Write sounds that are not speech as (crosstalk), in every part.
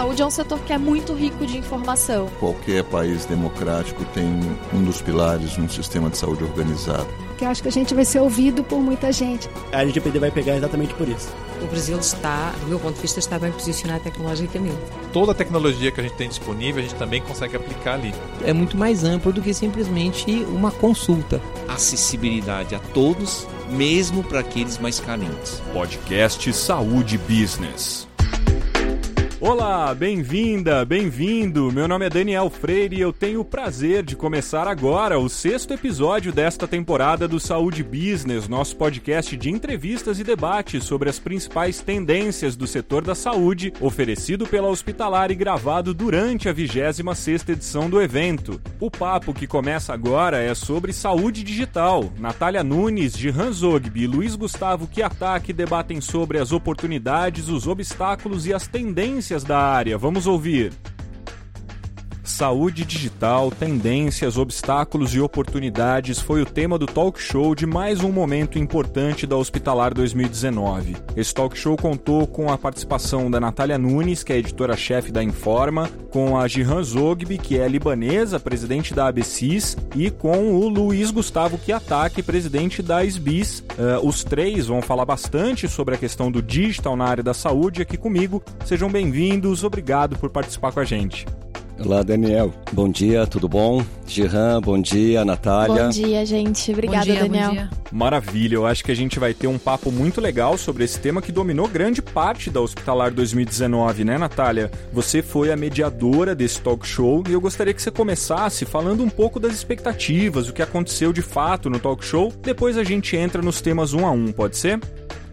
saúde é um setor que é muito rico de informação. Qualquer país democrático tem um dos pilares de um sistema de saúde organizado. Que acho que a gente vai ser ouvido por muita gente. A LGPD vai pegar exatamente por isso. O Brasil está, do meu ponto de vista, está bem posicionado tecnologicamente. Toda a tecnologia que a gente tem disponível, a gente também consegue aplicar ali. É muito mais amplo do que simplesmente uma consulta. Acessibilidade a todos, mesmo para aqueles mais carentes. Podcast Saúde Business. Olá, bem-vinda, bem-vindo. Meu nome é Daniel Freire e eu tenho o prazer de começar agora o sexto episódio desta temporada do Saúde Business, nosso podcast de entrevistas e debates sobre as principais tendências do setor da saúde, oferecido pela Hospitalar e gravado durante a 26 edição do evento. O papo que começa agora é sobre saúde digital. Natália Nunes, de Zogby e Luiz Gustavo Kiataki debatem sobre as oportunidades, os obstáculos e as tendências da área. Vamos ouvir. Saúde digital, tendências, obstáculos e oportunidades foi o tema do talk show de mais um momento importante da Hospitalar 2019. Esse talk show contou com a participação da Natália Nunes, que é editora-chefe da Informa, com a Jihan Zogby, que é libanesa, presidente da ABCIS, e com o Luiz Gustavo Kiataki, presidente da SBIS. Uh, os três vão falar bastante sobre a questão do digital na área da saúde aqui comigo. Sejam bem-vindos, obrigado por participar com a gente. Olá, Daniel. Bom dia, tudo bom? Giran, bom dia, Natália. Bom dia, gente. Obrigada, bom dia, Daniel. Bom dia. Maravilha, eu acho que a gente vai ter um papo muito legal sobre esse tema que dominou grande parte da Hospitalar 2019, né, Natália? Você foi a mediadora desse talk show e eu gostaria que você começasse falando um pouco das expectativas, o que aconteceu de fato no talk show. Depois a gente entra nos temas um a um, pode ser?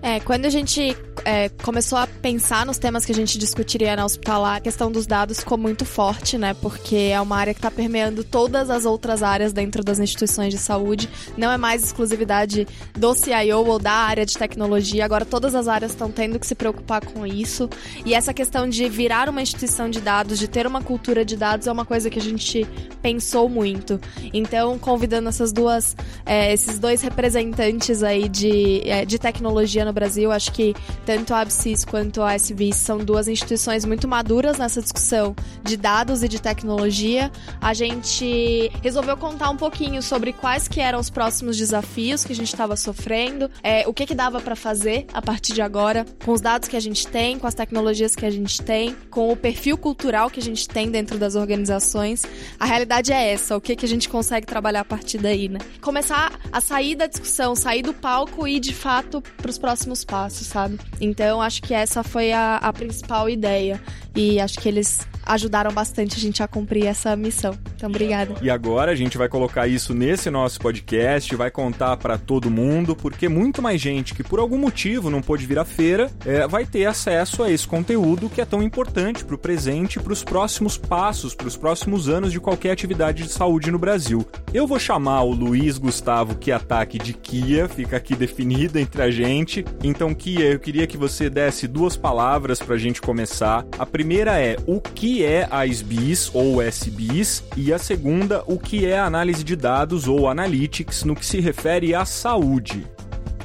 É, quando a gente é, começou a pensar nos temas que a gente discutiria na hospitalar, a questão dos dados ficou muito forte, né? Porque é uma área que está permeando todas as outras áreas dentro das instituições de saúde. Não é mais exclusividade do CIO ou da área de tecnologia. Agora todas as áreas estão tendo que se preocupar com isso. E essa questão de virar uma instituição de dados, de ter uma cultura de dados, é uma coisa que a gente pensou muito. Então, convidando essas duas, é, esses dois representantes aí de, é, de tecnologia no Brasil. Acho que tanto a ABSIS quanto a SBIS são duas instituições muito maduras nessa discussão de dados e de tecnologia. A gente resolveu contar um pouquinho sobre quais que eram os próximos desafios que a gente estava sofrendo, é, o que que dava para fazer a partir de agora, com os dados que a gente tem, com as tecnologias que a gente tem, com o perfil cultural que a gente tem dentro das organizações. A realidade é essa, o que que a gente consegue trabalhar a partir daí, né? Começar a sair da discussão, sair do palco e de fato para os próximos próximos passos, sabe? Então acho que essa foi a, a principal ideia. E acho que eles ajudaram bastante a gente a cumprir essa missão. Então, obrigada. E agora a gente vai colocar isso nesse nosso podcast, vai contar para todo mundo, porque muito mais gente que por algum motivo não pôde vir à feira é, vai ter acesso a esse conteúdo que é tão importante para o presente para os próximos passos, para os próximos anos de qualquer atividade de saúde no Brasil. Eu vou chamar o Luiz Gustavo que ataque de Kia, fica aqui definido entre a gente. Então, Kia, eu queria que você desse duas palavras para a gente começar. A primeira é o que é a SBIS ou SBIS e a segunda, o que é análise de dados ou analytics no que se refere à saúde.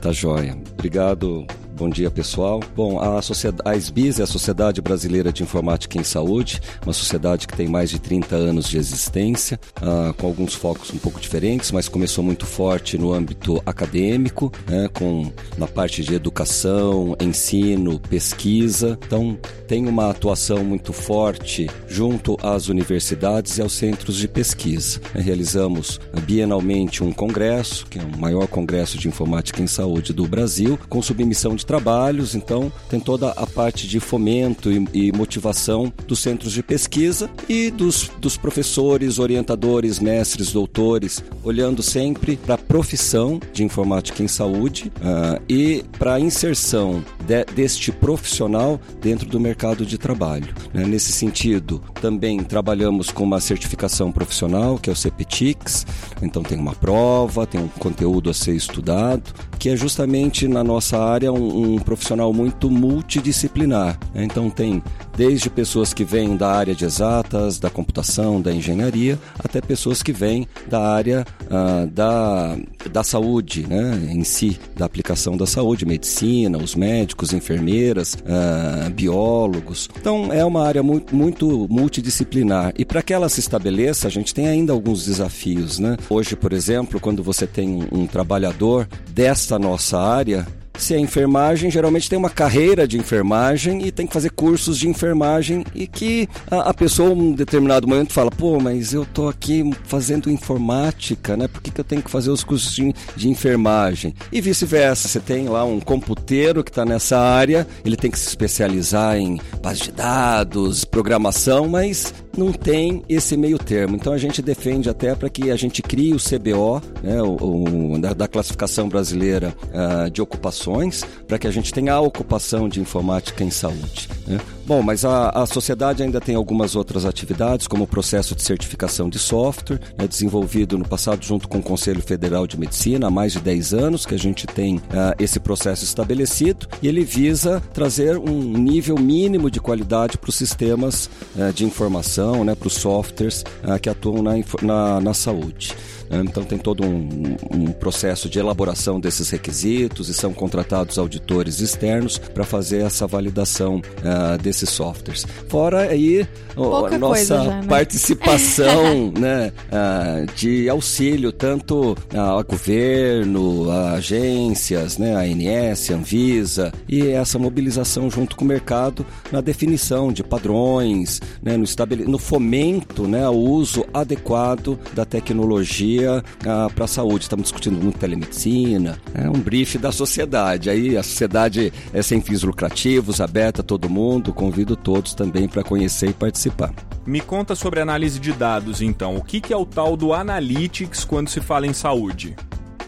Tá joia. Obrigado Bom dia, pessoal. Bom, a, a SBIS é a Sociedade Brasileira de Informática em Saúde, uma sociedade que tem mais de 30 anos de existência, uh, com alguns focos um pouco diferentes, mas começou muito forte no âmbito acadêmico, né, com na parte de educação, ensino, pesquisa. Então, tem uma atuação muito forte junto às universidades e aos centros de pesquisa. Realizamos bienalmente um congresso, que é o maior congresso de informática em saúde do Brasil, com submissão de trabalhos, então tem toda a parte de fomento e, e motivação dos centros de pesquisa e dos, dos professores, orientadores, mestres, doutores, olhando sempre para a profissão de informática em saúde uh, e para a inserção de, deste profissional dentro do mercado de trabalho. Né? Nesse sentido, também trabalhamos com uma certificação profissional, que é o CPTIX, então tem uma prova, tem um conteúdo a ser estudado, que é justamente na nossa área um, um profissional muito multidisciplinar. Né? Então tem desde pessoas que vêm da área de exatas, da computação, da engenharia, até pessoas que vêm da área uh, da, da saúde, né, em si, da aplicação da saúde, medicina, os médicos, enfermeiras, uh, biólogos. Então, é uma área muito, muito multidisciplinar. E para que ela se estabeleça, a gente tem ainda alguns desafios, né? Hoje, por exemplo, quando você tem um trabalhador desta nossa área, se é enfermagem, geralmente tem uma carreira de enfermagem e tem que fazer cursos de enfermagem e que a, a pessoa, em um determinado momento, fala: pô, mas eu tô aqui fazendo informática, né? Por que, que eu tenho que fazer os cursos de, de enfermagem? E vice-versa, você tem lá um computeiro que está nessa área, ele tem que se especializar em base de dados, programação, mas não tem esse meio termo. Então a gente defende até para que a gente crie o CBO, né, o, o da, da, classificação brasileira uh, de ocupações para que a gente tenha a ocupação de informática em saúde. Né? Bom, mas a, a sociedade ainda tem algumas outras atividades, como o processo de certificação de software, né, desenvolvido no passado junto com o Conselho Federal de Medicina, há mais de 10 anos que a gente tem uh, esse processo estabelecido, e ele visa trazer um nível mínimo de qualidade para os sistemas uh, de informação, né, para os softwares uh, que atuam na, na, na saúde. Né? Então tem todo um, um, processo de elaboração desses requisitos e são contratados auditores externos para fazer essa validação uh, desses softwares. Fora aí a nossa já, né? participação (laughs) né, uh, de auxílio tanto ao governo, a agências, né, a ANS, a Anvisa e essa mobilização junto com o mercado na definição de padrões, né, no, no fomento né, ao uso adequado da tecnologia ah, para a saúde. Estamos discutindo muito telemedicina, é um brief da sociedade. Aí a sociedade é sem fins lucrativos, aberta a todo mundo. Convido todos também para conhecer e participar. Me conta sobre análise de dados, então. O que é o tal do Analytics quando se fala em saúde?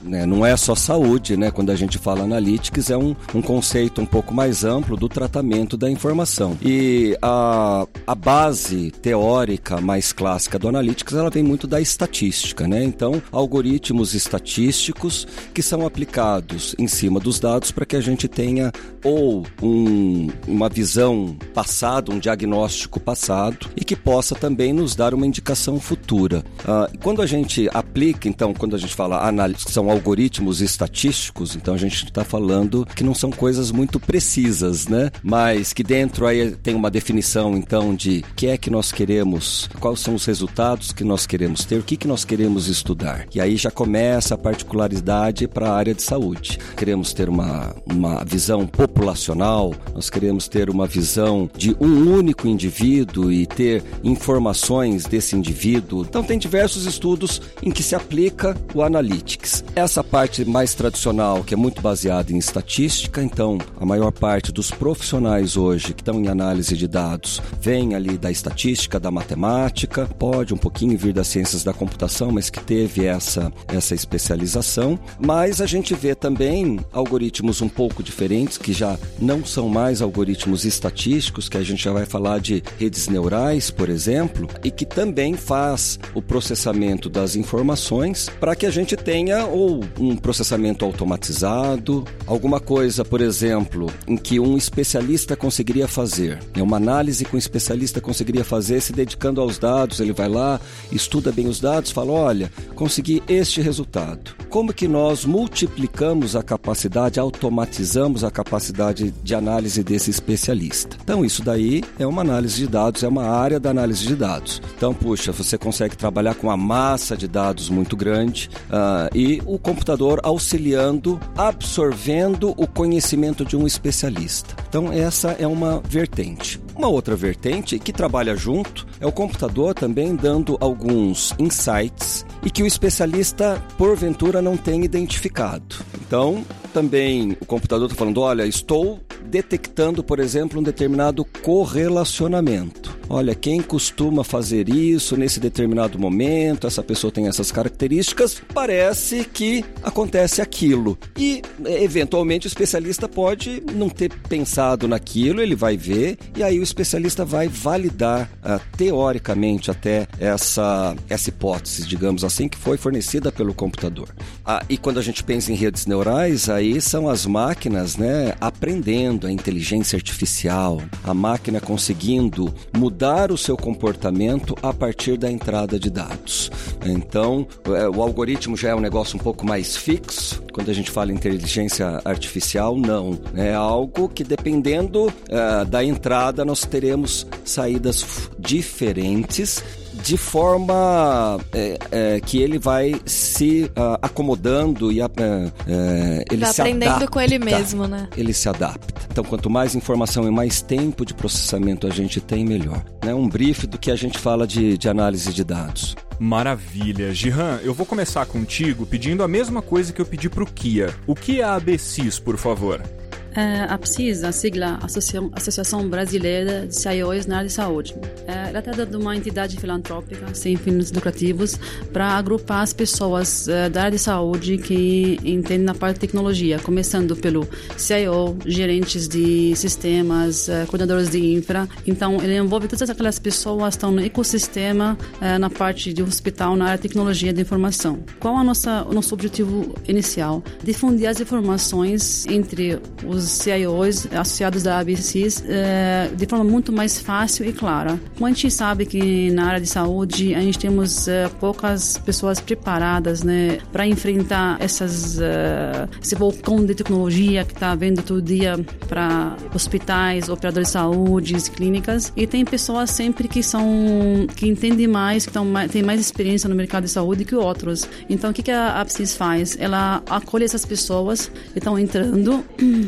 Né? Não é só saúde, né? Quando a gente fala analytics, é um, um conceito um pouco mais amplo do tratamento da informação. E a, a base teórica mais clássica do analytics, ela vem muito da estatística, né? Então, algoritmos estatísticos que são aplicados em cima dos dados para que a gente tenha ou um, uma visão passada, um diagnóstico passado e que possa também nos dar uma indicação futura. Uh, quando a gente aplica, então, quando a gente fala análise, são algoritmos estatísticos, então a gente está falando que não são coisas muito precisas, né? Mas que dentro aí tem uma definição, então, de que é que nós queremos, quais são os resultados que nós queremos ter, o que, que nós queremos estudar. E aí já começa a particularidade para a área de saúde. Queremos ter uma, uma visão populacional, nós queremos ter uma visão de um único indivíduo e ter informações desse indivíduo. Então, tem diversos estudos em que se aplica o analytics. É essa parte mais tradicional, que é muito baseada em estatística, então a maior parte dos profissionais hoje que estão em análise de dados vem ali da estatística, da matemática, pode um pouquinho vir das ciências da computação, mas que teve essa, essa especialização. Mas a gente vê também algoritmos um pouco diferentes, que já não são mais algoritmos estatísticos, que a gente já vai falar de redes neurais, por exemplo, e que também faz o processamento das informações para que a gente tenha um processamento automatizado, alguma coisa, por exemplo, em que um especialista conseguiria fazer, né? uma análise que um especialista conseguiria fazer se dedicando aos dados, ele vai lá, estuda bem os dados, fala, olha, consegui este resultado. Como que nós multiplicamos a capacidade, automatizamos a capacidade de análise desse especialista? Então, isso daí é uma análise de dados, é uma área da análise de dados. Então, puxa, você consegue trabalhar com uma massa de dados muito grande uh, e o computador auxiliando, absorvendo o conhecimento de um especialista. Então, essa é uma vertente. Uma outra vertente que trabalha junto é o computador também dando alguns insights e que o especialista, porventura, não tem identificado. Então, também o computador está falando: olha, estou detectando, por exemplo, um determinado correlacionamento. olha, quem costuma fazer isso nesse determinado momento, essa pessoa tem essas características, parece que acontece aquilo. E, eventualmente, o especialista pode não ter pensado naquilo, ele vai ver, e aí o especialista vai validar, uh, teoricamente, até essa, essa hipótese, digamos assim, que foi fornecida pelo computador. Ah, e quando a gente pensa em redes neurais, aí são as máquinas né, aprendendo, a inteligência artificial, a máquina conseguindo mudar o seu comportamento a partir da entrada de dados. Então, é, o algoritmo já é um negócio um pouco mais fixo. Quando a gente fala em inteligência artificial, não. É algo que, dependendo uh, da entrada, nós teremos saídas diferentes de forma é, é, que ele vai se uh, acomodando e uh, ele tá se aprendendo adapta. com ele mesmo, né? Ele se adapta. Então, quanto mais informação e mais tempo de processamento a gente tem, melhor. É né? um brief do que a gente fala de, de análise de dados. Maravilha. Gihan, eu vou começar contigo pedindo a mesma coisa que eu pedi para o Kia. O que é a ABCIS, por favor? É, a PSIS, a sigla Associação Brasileira de CIOs na área de saúde, é, ela trata de uma entidade filantrópica sem fins lucrativos para agrupar as pessoas é, da área de saúde que entendem na parte de tecnologia, começando pelo CIO, gerentes de sistemas, é, coordenadores de infra. Então, ele envolve todas aquelas pessoas que estão no ecossistema, é, na parte de hospital, na área de tecnologia de informação. Qual nossa, o nosso objetivo inicial? Difundir as informações entre os os CIOs associados da ABCs é, de forma muito mais fácil e clara. Como a gente sabe que na área de saúde a gente temos é, poucas pessoas preparadas né, para enfrentar essas, é, esse vulcão de tecnologia que está vendo todo dia para hospitais, operadores de saúde, clínicas, e tem pessoas sempre que são que entendem mais, que tão, têm mais experiência no mercado de saúde que outros. Então, o que, que a ABCs faz? Ela acolhe essas pessoas que estão entrando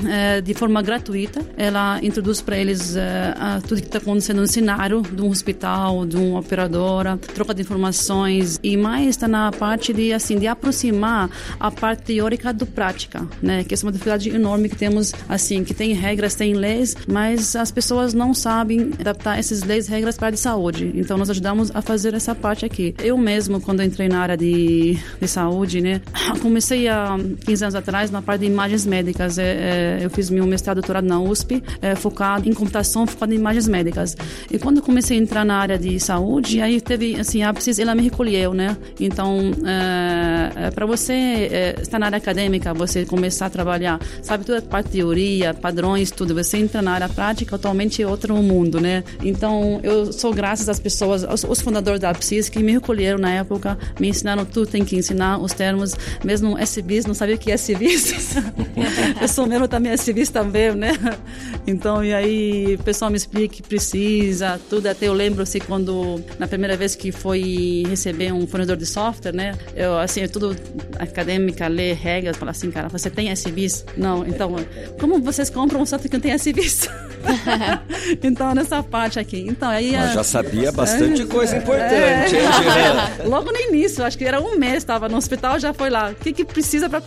é, (clears throat) Eh, de forma gratuita. Ela introduz para eles uh, tudo que está acontecendo no cenário de um hospital, de uma operadora, troca de informações e mais está na parte de assim de aproximar a parte teórica do prática, né? Que é uma dificuldade enorme que temos assim, que tem regras, tem leis, mas as pessoas não sabem adaptar essas leis, regras para a de saúde. Então nós ajudamos a fazer essa parte aqui. Eu mesmo quando entrei na área de, de saúde, né, comecei há 15 anos atrás na parte de imagens médicas. É, é, eu fiz meu mestrado doutorado na USP, é, focado em computação, focado em imagens médicas. E quando comecei a entrar na área de saúde, aí teve, assim, a PSIS, ela me recolheu, né? Então, é, é, para você é, estar na área acadêmica, você começar a trabalhar, sabe, toda a parte de teoria, padrões, tudo, você entra na área prática, é outro mundo, né? Então, eu sou graças às pessoas, aos, os fundadores da PSIS, que me recolheram na época, me ensinaram tudo, tem que ensinar os termos, mesmo SBIS, não sabia o que é SBIS. (laughs) eu sou mesmo também SBIS também, né? (laughs) Então, e aí o pessoal me explica que precisa, tudo. Até eu lembro, assim, quando, na primeira vez que foi receber um fornecedor de software, né? Eu, assim, é tudo acadêmica, ler regras, falar assim, cara, você tem SBIS? Não, então, como vocês compram um software que não tem SBIS? então, nessa parte aqui. Então, aí... Mas já sabia bastante é, coisa importante, é, (laughs) Logo no início, acho que era um mês, estava no hospital, já foi lá. O que, que precisa para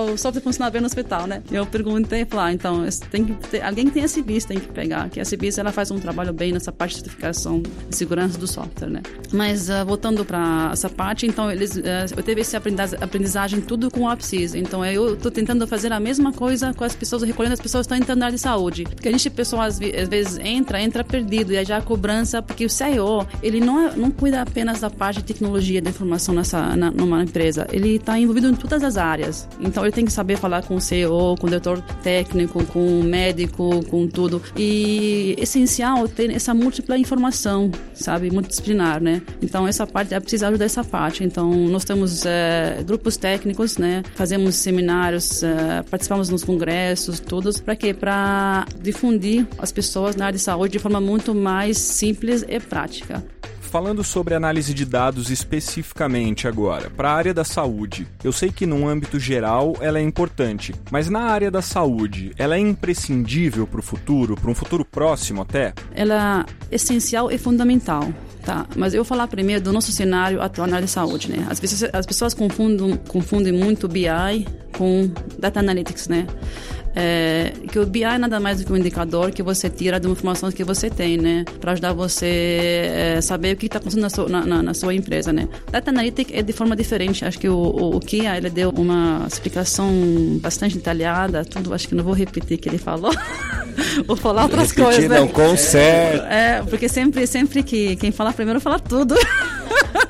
o software funcionar bem no hospital, né? Eu perguntei, falar, ah, então, tem que ter, alguém que tem a CIBIS tem que pegar, que a CIBIS ela faz um trabalho bem nessa parte de certificação de segurança do software, né? Mas uh, voltando para essa parte, então eles, uh, eu teve essa aprendizagem tudo com o APSIS. Então eu estou tentando fazer a mesma coisa com as pessoas, recolhendo as pessoas que estão entrando na área de saúde. Porque a gente, pessoal, às, às vezes entra, entra perdido, e aí já a cobrança, porque o CIO, ele não, é, não cuida apenas da parte de tecnologia da informação nessa, na, numa empresa, ele está envolvido em todas as áreas. Então ele tem que saber falar com o CEO, com o diretor técnico, com médico, com tudo. E essencial ter essa múltipla informação, sabe, multidisciplinar, né? Então essa parte é preciso ajudar essa parte. Então nós temos é, grupos técnicos, né? Fazemos seminários, é, participamos nos congressos, todos para quê? Para difundir as pessoas na área de saúde de forma muito mais simples e prática falando sobre análise de dados especificamente agora, para a área da saúde, eu sei que num âmbito geral ela é importante, mas na área da saúde, ela é imprescindível para o futuro, para um futuro próximo até? Ela é essencial e fundamental. Tá, mas eu vou falar primeiro do nosso cenário atual na área de saúde, né? As pessoas, as pessoas confundem, confundem muito BI com Data Analytics, né? É, que o BI é nada mais do que um indicador que você tira de uma informação que você tem, né? Para ajudar você é, saber o que está acontecendo na sua, na, na, sua, empresa, né? Data Analytics é de forma diferente. Acho que o, o, o Kia, ele deu uma explicação bastante detalhada, tudo, acho que não vou repetir o que ele falou. (laughs) vou falar outras Repetir coisas, né? não consegue. É, porque sempre, sempre que quem fala primeiro fala tudo. (laughs)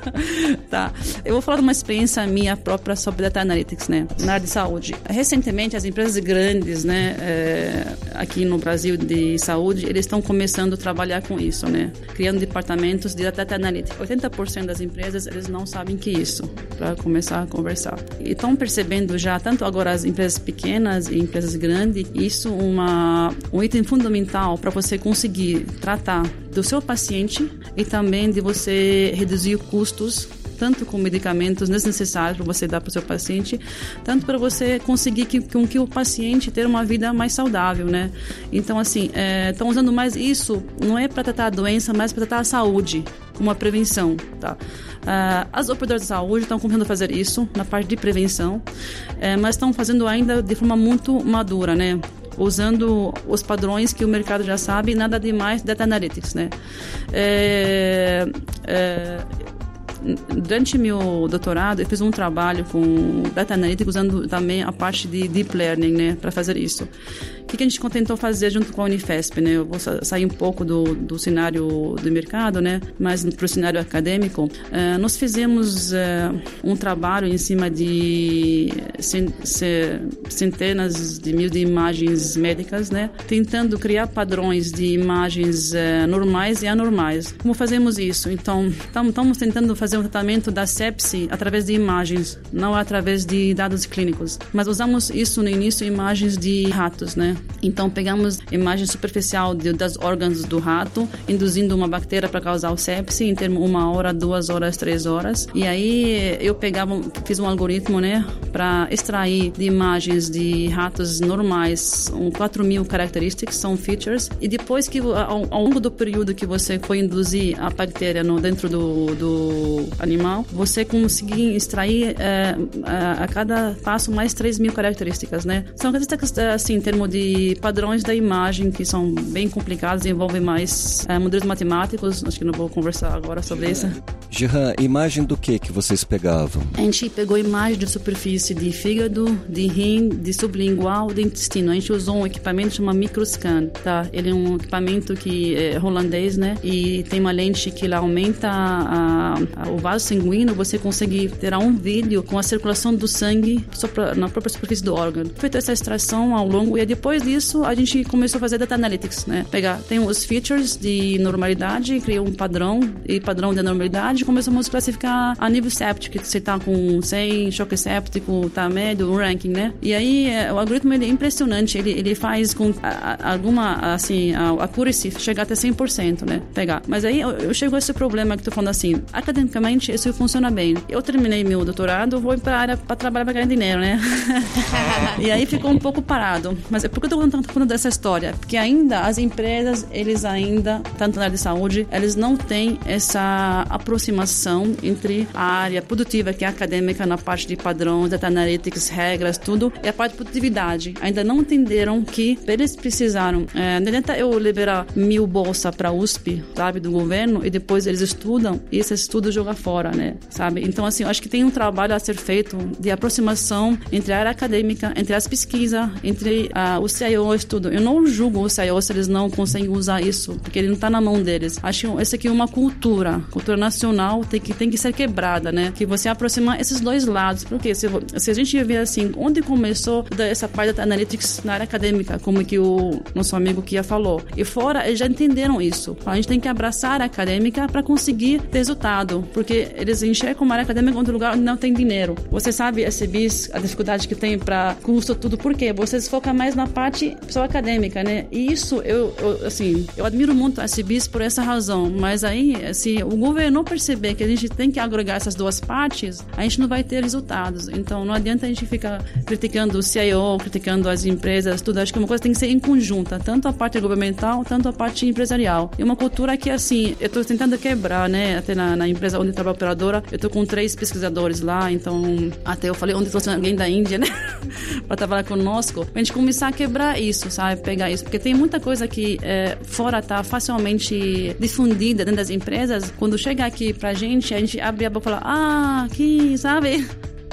(laughs) tá. Eu vou falar de uma experiência minha própria sobre Data Analytics, né? Na área de saúde. Recentemente, as empresas grandes, né, é, aqui no Brasil de saúde, eles estão começando a trabalhar com isso, né? Criando departamentos de Data Analytics. 80% das empresas, eles não sabem que isso, para começar a conversar. E estão percebendo já, tanto agora as empresas pequenas e empresas grandes, isso uma, um item fundamental para você conseguir tratar do seu paciente e também de você reduzir custos tanto com medicamentos desnecessários para você dar para o seu paciente, tanto para você conseguir que, com que o paciente ter uma vida mais saudável, né? Então, assim, estão é, usando mais isso, não é para tratar a doença, mas para tratar a saúde, como uma prevenção, tá? Uh, as operadoras de saúde estão começando a fazer isso na parte de prevenção, é, mas estão fazendo ainda de forma muito madura, né? usando os padrões que o mercado já sabe, nada demais data analytics, né? É, é, durante meu doutorado, eu fiz um trabalho com data analytics usando também a parte de deep learning, né, para fazer isso. O que, a gente tentou fazer junto com a Unifesp, né? Eu vou sair um pouco do, do cenário do mercado, né, mas para o cenário acadêmico. Uh, nós fizemos uh, um trabalho em cima de centenas de mil de imagens médicas, né, tentando criar padrões de imagens uh, normais e anormais. Como fazemos isso? Então, estamos tentando fazer um tratamento da sepse através de imagens, não através de dados clínicos. Mas usamos isso no início imagens de ratos, né? Então pegamos imagem superficial de, das órgãos do rato, induzindo uma bactéria para causar o sepse em termos uma hora, duas horas, três horas. E aí eu pegava, fiz um algoritmo, né, para extrair de imagens de ratos normais um 4 mil características, são features. E depois que ao, ao longo do período que você foi induzir a bactéria no dentro do, do animal, você conseguir extrair é, a, a, cada passo mais 3 mil características, né? São características assim em termos de padrões da imagem que são bem complicados, envolvem mais é, modelos matemáticos. Acho que não vou conversar agora sobre isso. Gerran, imagem do que que vocês pegavam? A gente pegou imagem de superfície de fígado, de rim, de sublingual, de intestino. A gente usou um equipamento chamado Microscan, tá? Ele é um equipamento que é holandês, né? E tem uma lente que lá aumenta a, a, o vaso sanguíneo, você consegue ter um vídeo com a circulação do sangue na própria superfície do órgão. Feita essa extração ao longo e depois disso a gente começou a fazer data analytics, né? Pegar, tem os features de normalidade, criou um padrão e padrão de normalidade, começamos a classificar a nível séptico, você tá com 100, choque séptico, tá médio, um ranking, né? E aí é, o algoritmo ele é impressionante, ele, ele faz com a, alguma, assim, a accuracy chegar até 100%, né? Pegar. Mas aí eu, eu chego a esse problema que tô falando assim, academicamente isso funciona bem. Eu terminei meu doutorado, vou para a área para trabalhar para ganhar dinheiro, né? (laughs) e aí ficou um pouco parado. Mas é eu tô falando dessa história? Porque ainda as empresas, eles ainda, tanto na área de saúde, eles não têm essa aproximação entre a área produtiva, que é acadêmica, na parte de padrões, data analytics, regras, tudo, e a parte de produtividade. Ainda não entenderam que eles precisaram. É, não adianta eu liberar mil bolsa para USP, sabe, do governo, e depois eles estudam e esse estudo joga fora, né, sabe? Então, assim, eu acho que tem um trabalho a ser feito de aproximação entre a área acadêmica, entre as pesquisas, entre uh, o CIOs, tudo. Eu não julgo os CIOs se eles não conseguem usar isso, porque ele não está na mão deles. Acho que essa aqui é uma cultura, cultura nacional tem que, tem que ser quebrada, né? Que você aproximar esses dois lados. Porque se, se a gente ver assim, onde começou essa parte da analytics na área acadêmica, como que o nosso amigo Kia falou. E fora, eles já entenderam isso. A gente tem que abraçar a acadêmica para conseguir resultado, porque eles enxergam uma área acadêmica em outro lugar onde não tem dinheiro. Você sabe, esse bis, a dificuldade que tem para custo, tudo, por quê? Você se foca mais na parte pessoa acadêmica, né? E isso, eu, eu, assim, eu admiro muito a CIBIS por essa razão, mas aí, se o governo perceber que a gente tem que agregar essas duas partes, a gente não vai ter resultados. Então, não adianta a gente ficar criticando o CIO, criticando as empresas, tudo. Acho que uma coisa tem que ser em conjunta, tanto a parte governamental, tanto a parte empresarial. E uma cultura que, assim, eu estou tentando quebrar, né, até na, na empresa onde trabalha a operadora, eu tô com três pesquisadores lá, então até eu falei onde trouxe alguém da Índia, né? (laughs) para trabalhar conosco. A gente começar a quebrar isso, sabe? Pegar isso. Porque tem muita coisa que é, fora tá facilmente difundida dentro das empresas. Quando chega aqui pra gente, a gente abre a boca e fala, ah, que, sabe?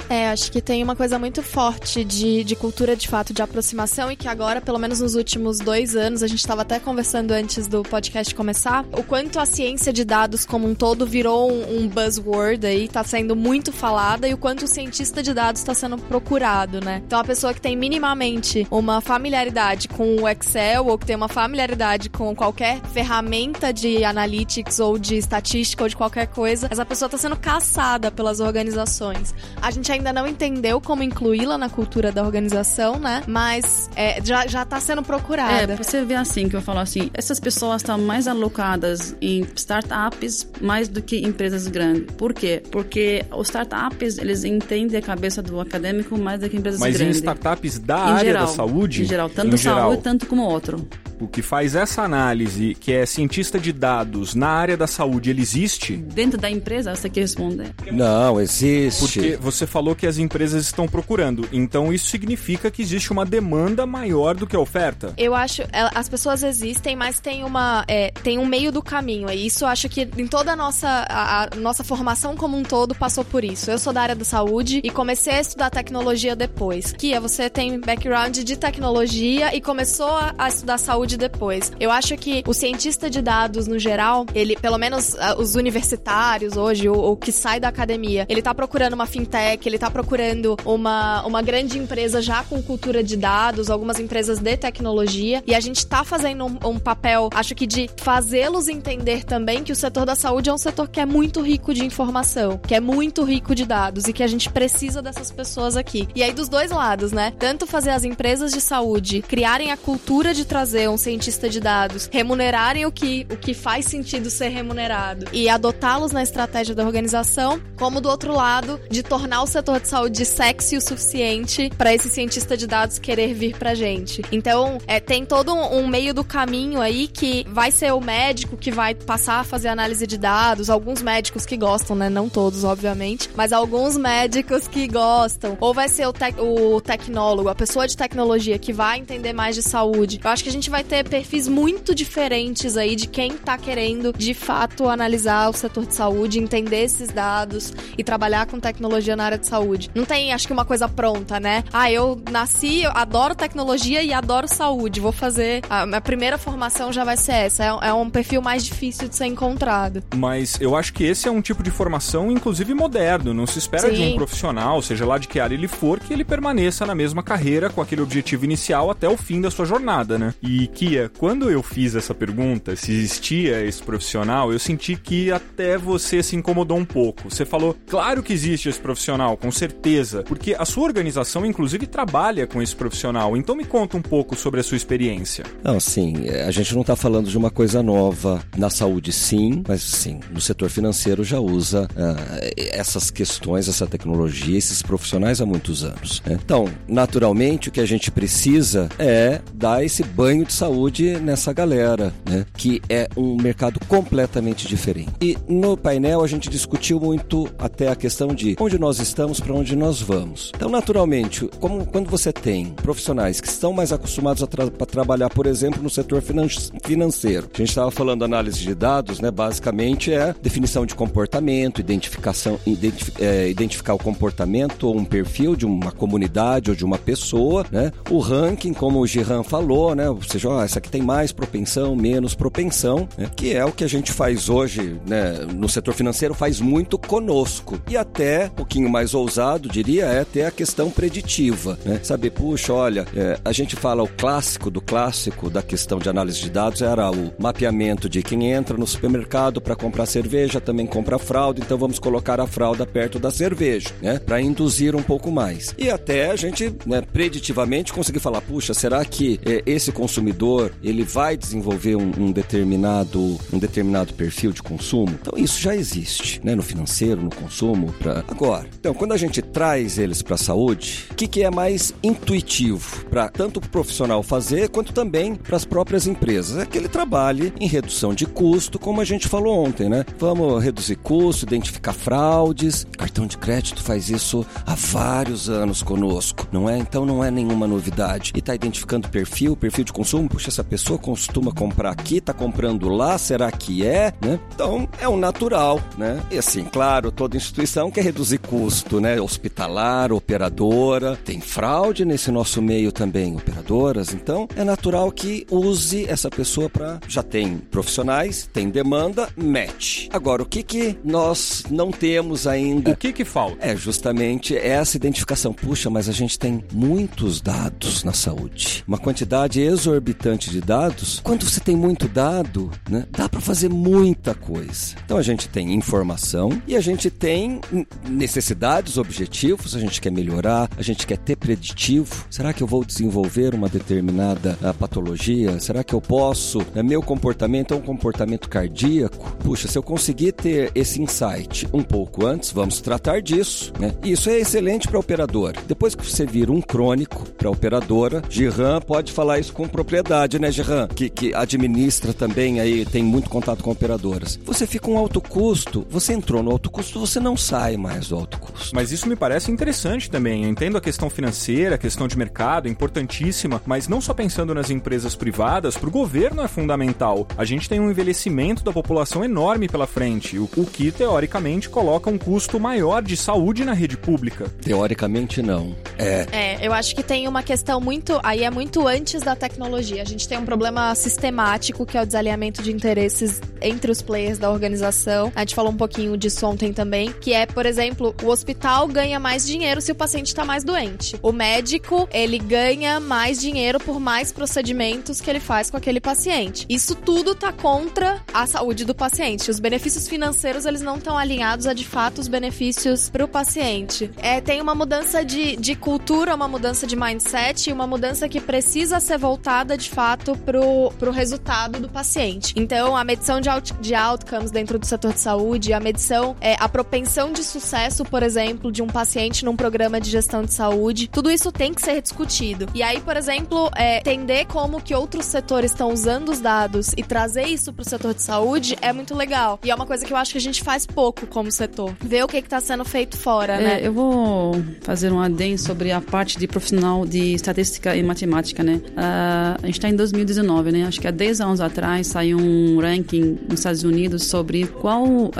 É, acho que tem uma coisa muito forte de, de cultura de fato de aproximação e que agora, pelo menos nos últimos dois anos, a gente estava até conversando antes do podcast começar, o quanto a ciência de dados como um todo virou um, um buzzword aí, tá sendo muito falada e o quanto o cientista de dados está sendo procurado, né? Então a pessoa que tem minimamente uma familiaridade com o Excel ou que tem uma familiaridade com qualquer ferramenta de analytics ou de estatística ou de qualquer coisa, essa pessoa está sendo caçada pelas organizações. A gente ainda não entendeu como incluí-la na cultura da organização, né? Mas é, já, já tá sendo procurada. É, você vê assim, que eu falo assim, essas pessoas estão mais alocadas em startups mais do que empresas grandes. Por quê? Porque os startups, eles entendem a cabeça do acadêmico mais do que empresas Mas grandes. em startups da Em área geral, da saúde? Em geral, tanto em saúde, geral, tanto como outro. O que faz essa análise, que é cientista de dados na área da saúde, ele existe? Dentro da empresa, você quer responder? Não, existe. Porque você falou que as empresas estão procurando, então isso significa que existe uma demanda maior do que a oferta. Eu acho, é, as pessoas existem, mas tem uma, é, tem um meio do caminho. E isso eu acho que em toda a nossa, a, a nossa formação como um todo passou por isso. Eu sou da área da saúde e comecei a estudar tecnologia depois. Kia, você tem background de tecnologia e começou a, a estudar saúde depois. Eu acho que o cientista de dados no geral, ele, pelo menos ah, os universitários hoje, o, o que sai da academia, ele tá procurando uma fintech, ele tá procurando uma, uma grande empresa já com cultura de dados, algumas empresas de tecnologia, e a gente tá fazendo um, um papel, acho que de fazê-los entender também que o setor da saúde é um setor que é muito rico de informação, que é muito rico de dados e que a gente precisa dessas pessoas aqui. E aí dos dois lados, né? Tanto fazer as empresas de saúde criarem a cultura de trazer um cientista de dados, remunerarem o que, o que faz sentido ser remunerado e adotá-los na estratégia da organização, como do outro lado, de tornar o setor de saúde sexy o suficiente para esse cientista de dados querer vir pra gente. Então, é, tem todo um, um meio do caminho aí que vai ser o médico que vai passar a fazer análise de dados, alguns médicos que gostam, né? Não todos, obviamente, mas alguns médicos que gostam. Ou vai ser o, tec o tecnólogo, a pessoa de tecnologia que vai entender mais de saúde. Eu acho que a gente vai ter perfis muito diferentes aí de quem tá querendo de fato analisar o setor de saúde, entender esses dados e trabalhar com tecnologia na área de saúde. Não tem, acho que, uma coisa pronta, né? Ah, eu nasci, eu adoro tecnologia e adoro saúde. Vou fazer. A minha primeira formação já vai ser essa. É, é um perfil mais difícil de ser encontrado. Mas eu acho que esse é um tipo de formação, inclusive moderno. Não se espera Sim. de um profissional, seja lá de que área ele for, que ele permaneça na mesma carreira com aquele objetivo inicial até o fim da sua jornada, né? E Kia, quando eu fiz essa pergunta, se existia esse profissional, eu senti que até você se incomodou um pouco. Você falou, claro que existe esse profissional, com certeza, porque a sua organização, inclusive, trabalha com esse profissional. Então me conta um pouco sobre a sua experiência. Não, assim, é, a gente não está falando de uma coisa nova. Na saúde, sim, mas sim, no setor financeiro já usa ah, essas questões, essa tecnologia, esses profissionais há muitos anos. né? Então, naturalmente, o que a gente precisa é dar esse banho de saúde nessa galera, né? Que é um mercado completamente diferente. E no painel a gente discutiu muito até a questão de onde nós estamos, para onde nós vamos. Então, naturalmente, como quando você tem profissionais que estão mais acostumados a tra trabalhar, por exemplo, no setor finan financeiro. A gente estava falando análise de dados, né? Basicamente é definição de comportamento, identificação, identif é, identificar o comportamento ou um perfil de uma comunidade ou de uma pessoa, né? O ranking, como o Giran falou, né? Seja, ó, essa aqui tem mais propensão, menos propensão, né? que é o que a gente faz hoje, né? No setor financeiro faz muito conosco. E até, um pouquinho mais ousado, diria, é até a questão preditiva, né? Saber, puxa, olha, é, a gente fala o clássico do clássico da questão de análise de dados era o mapeamento de quem entra no supermercado para comprar cerveja, também compra fralda, então vamos colocar a fralda perto da cerveja, né? Para induzir um pouco mais. E até a gente, né, preditivamente conseguir falar, puxa, será que é, esse consumidor operador, ele vai desenvolver um, um determinado um determinado perfil de consumo. Então isso já existe, né, no financeiro, no consumo, para agora. Então, quando a gente traz eles para a saúde, o que, que é mais intuitivo para tanto o profissional fazer quanto também para as próprias empresas? É que ele trabalhe em redução de custo, como a gente falou ontem, né? Vamos reduzir custo, identificar fraudes. Cartão de crédito faz isso há vários anos conosco, não é? Então não é nenhuma novidade. E está identificando perfil, perfil de consumo. Puxa, essa pessoa costuma comprar aqui, está comprando lá, será que é? Né? Então é o um natural, né? E assim, claro, toda instituição quer reduzir custo, né? Hospitalar, operadora, tem fraude nesse nosso meio também, operadoras. Então é natural que use essa pessoa para já tem profissionais, tem demanda, match. Agora o que que nós não temos ainda? O que que falta? É justamente essa identificação. Puxa, mas a gente tem muitos dados na saúde, uma quantidade exorbitante de dados. Quando você tem muito dado, né, dá para fazer muita coisa. Então a gente tem informação e a gente tem necessidades, objetivos. A gente quer melhorar, a gente quer ter preditivo. Será que eu vou desenvolver uma determinada uh, patologia? Será que eu posso? Uh, meu comportamento é um comportamento cardíaco? Puxa, se eu conseguir ter esse insight um pouco antes, vamos tratar disso. Né? Isso é excelente para a operadora. Depois que você vira um crônico para operadora, Giran pode falar isso com propriedade, né, Giran? Que, que administra também aí, tem muito contato com operadoras. Você fica um alto custo, você entrou no alto custo, você não sai mais do alto custo. Mas isso me parece interessante também. Eu entendo a questão financeira, a questão de mercado, importantíssima, mas não só pensando nas empresas privadas, para o governo é fundamental. A gente tem um envelhecimento da população enorme pela frente, o, o que teoricamente coloca um custo maior de saúde na rede pública. Teoricamente não. É. É, eu acho que tem uma questão muito. Aí é muito antes da tecnologia. A gente tem um problema sistemático que é o desalinhamento de interesses entre os players da organização. A gente falou um pouquinho disso ontem também, que é, por exemplo, o hospital ganha mais dinheiro se o paciente está mais doente. O médico, ele ganha mais dinheiro por mais procedimentos que ele faz com aquele paciente. Isso tudo tá contra a saúde do paciente. Os benefícios financeiros, eles não estão alinhados a de fato os benefícios para o paciente. É, tem uma mudança de, de cultura, uma mudança de mindset, uma mudança que precisa ser voltada de fato pro, pro resultado do paciente. Então, a medição de, out, de outcomes dentro do setor de saúde, a medição, é, a propensão de sucesso, por exemplo, de um paciente num programa de gestão de saúde, tudo isso tem que ser discutido. E aí, por exemplo, é, entender como que outros setores estão usando os dados e trazer isso pro setor de saúde é muito legal. E é uma coisa que eu acho que a gente faz pouco como setor. Ver o que está sendo feito fora, é, né? Eu vou fazer um adendo sobre a parte de profissional de estatística e matemática, né? Uh, gente está em 2019, né? Acho que há 10 anos atrás saiu um ranking nos Estados Unidos sobre qual uh,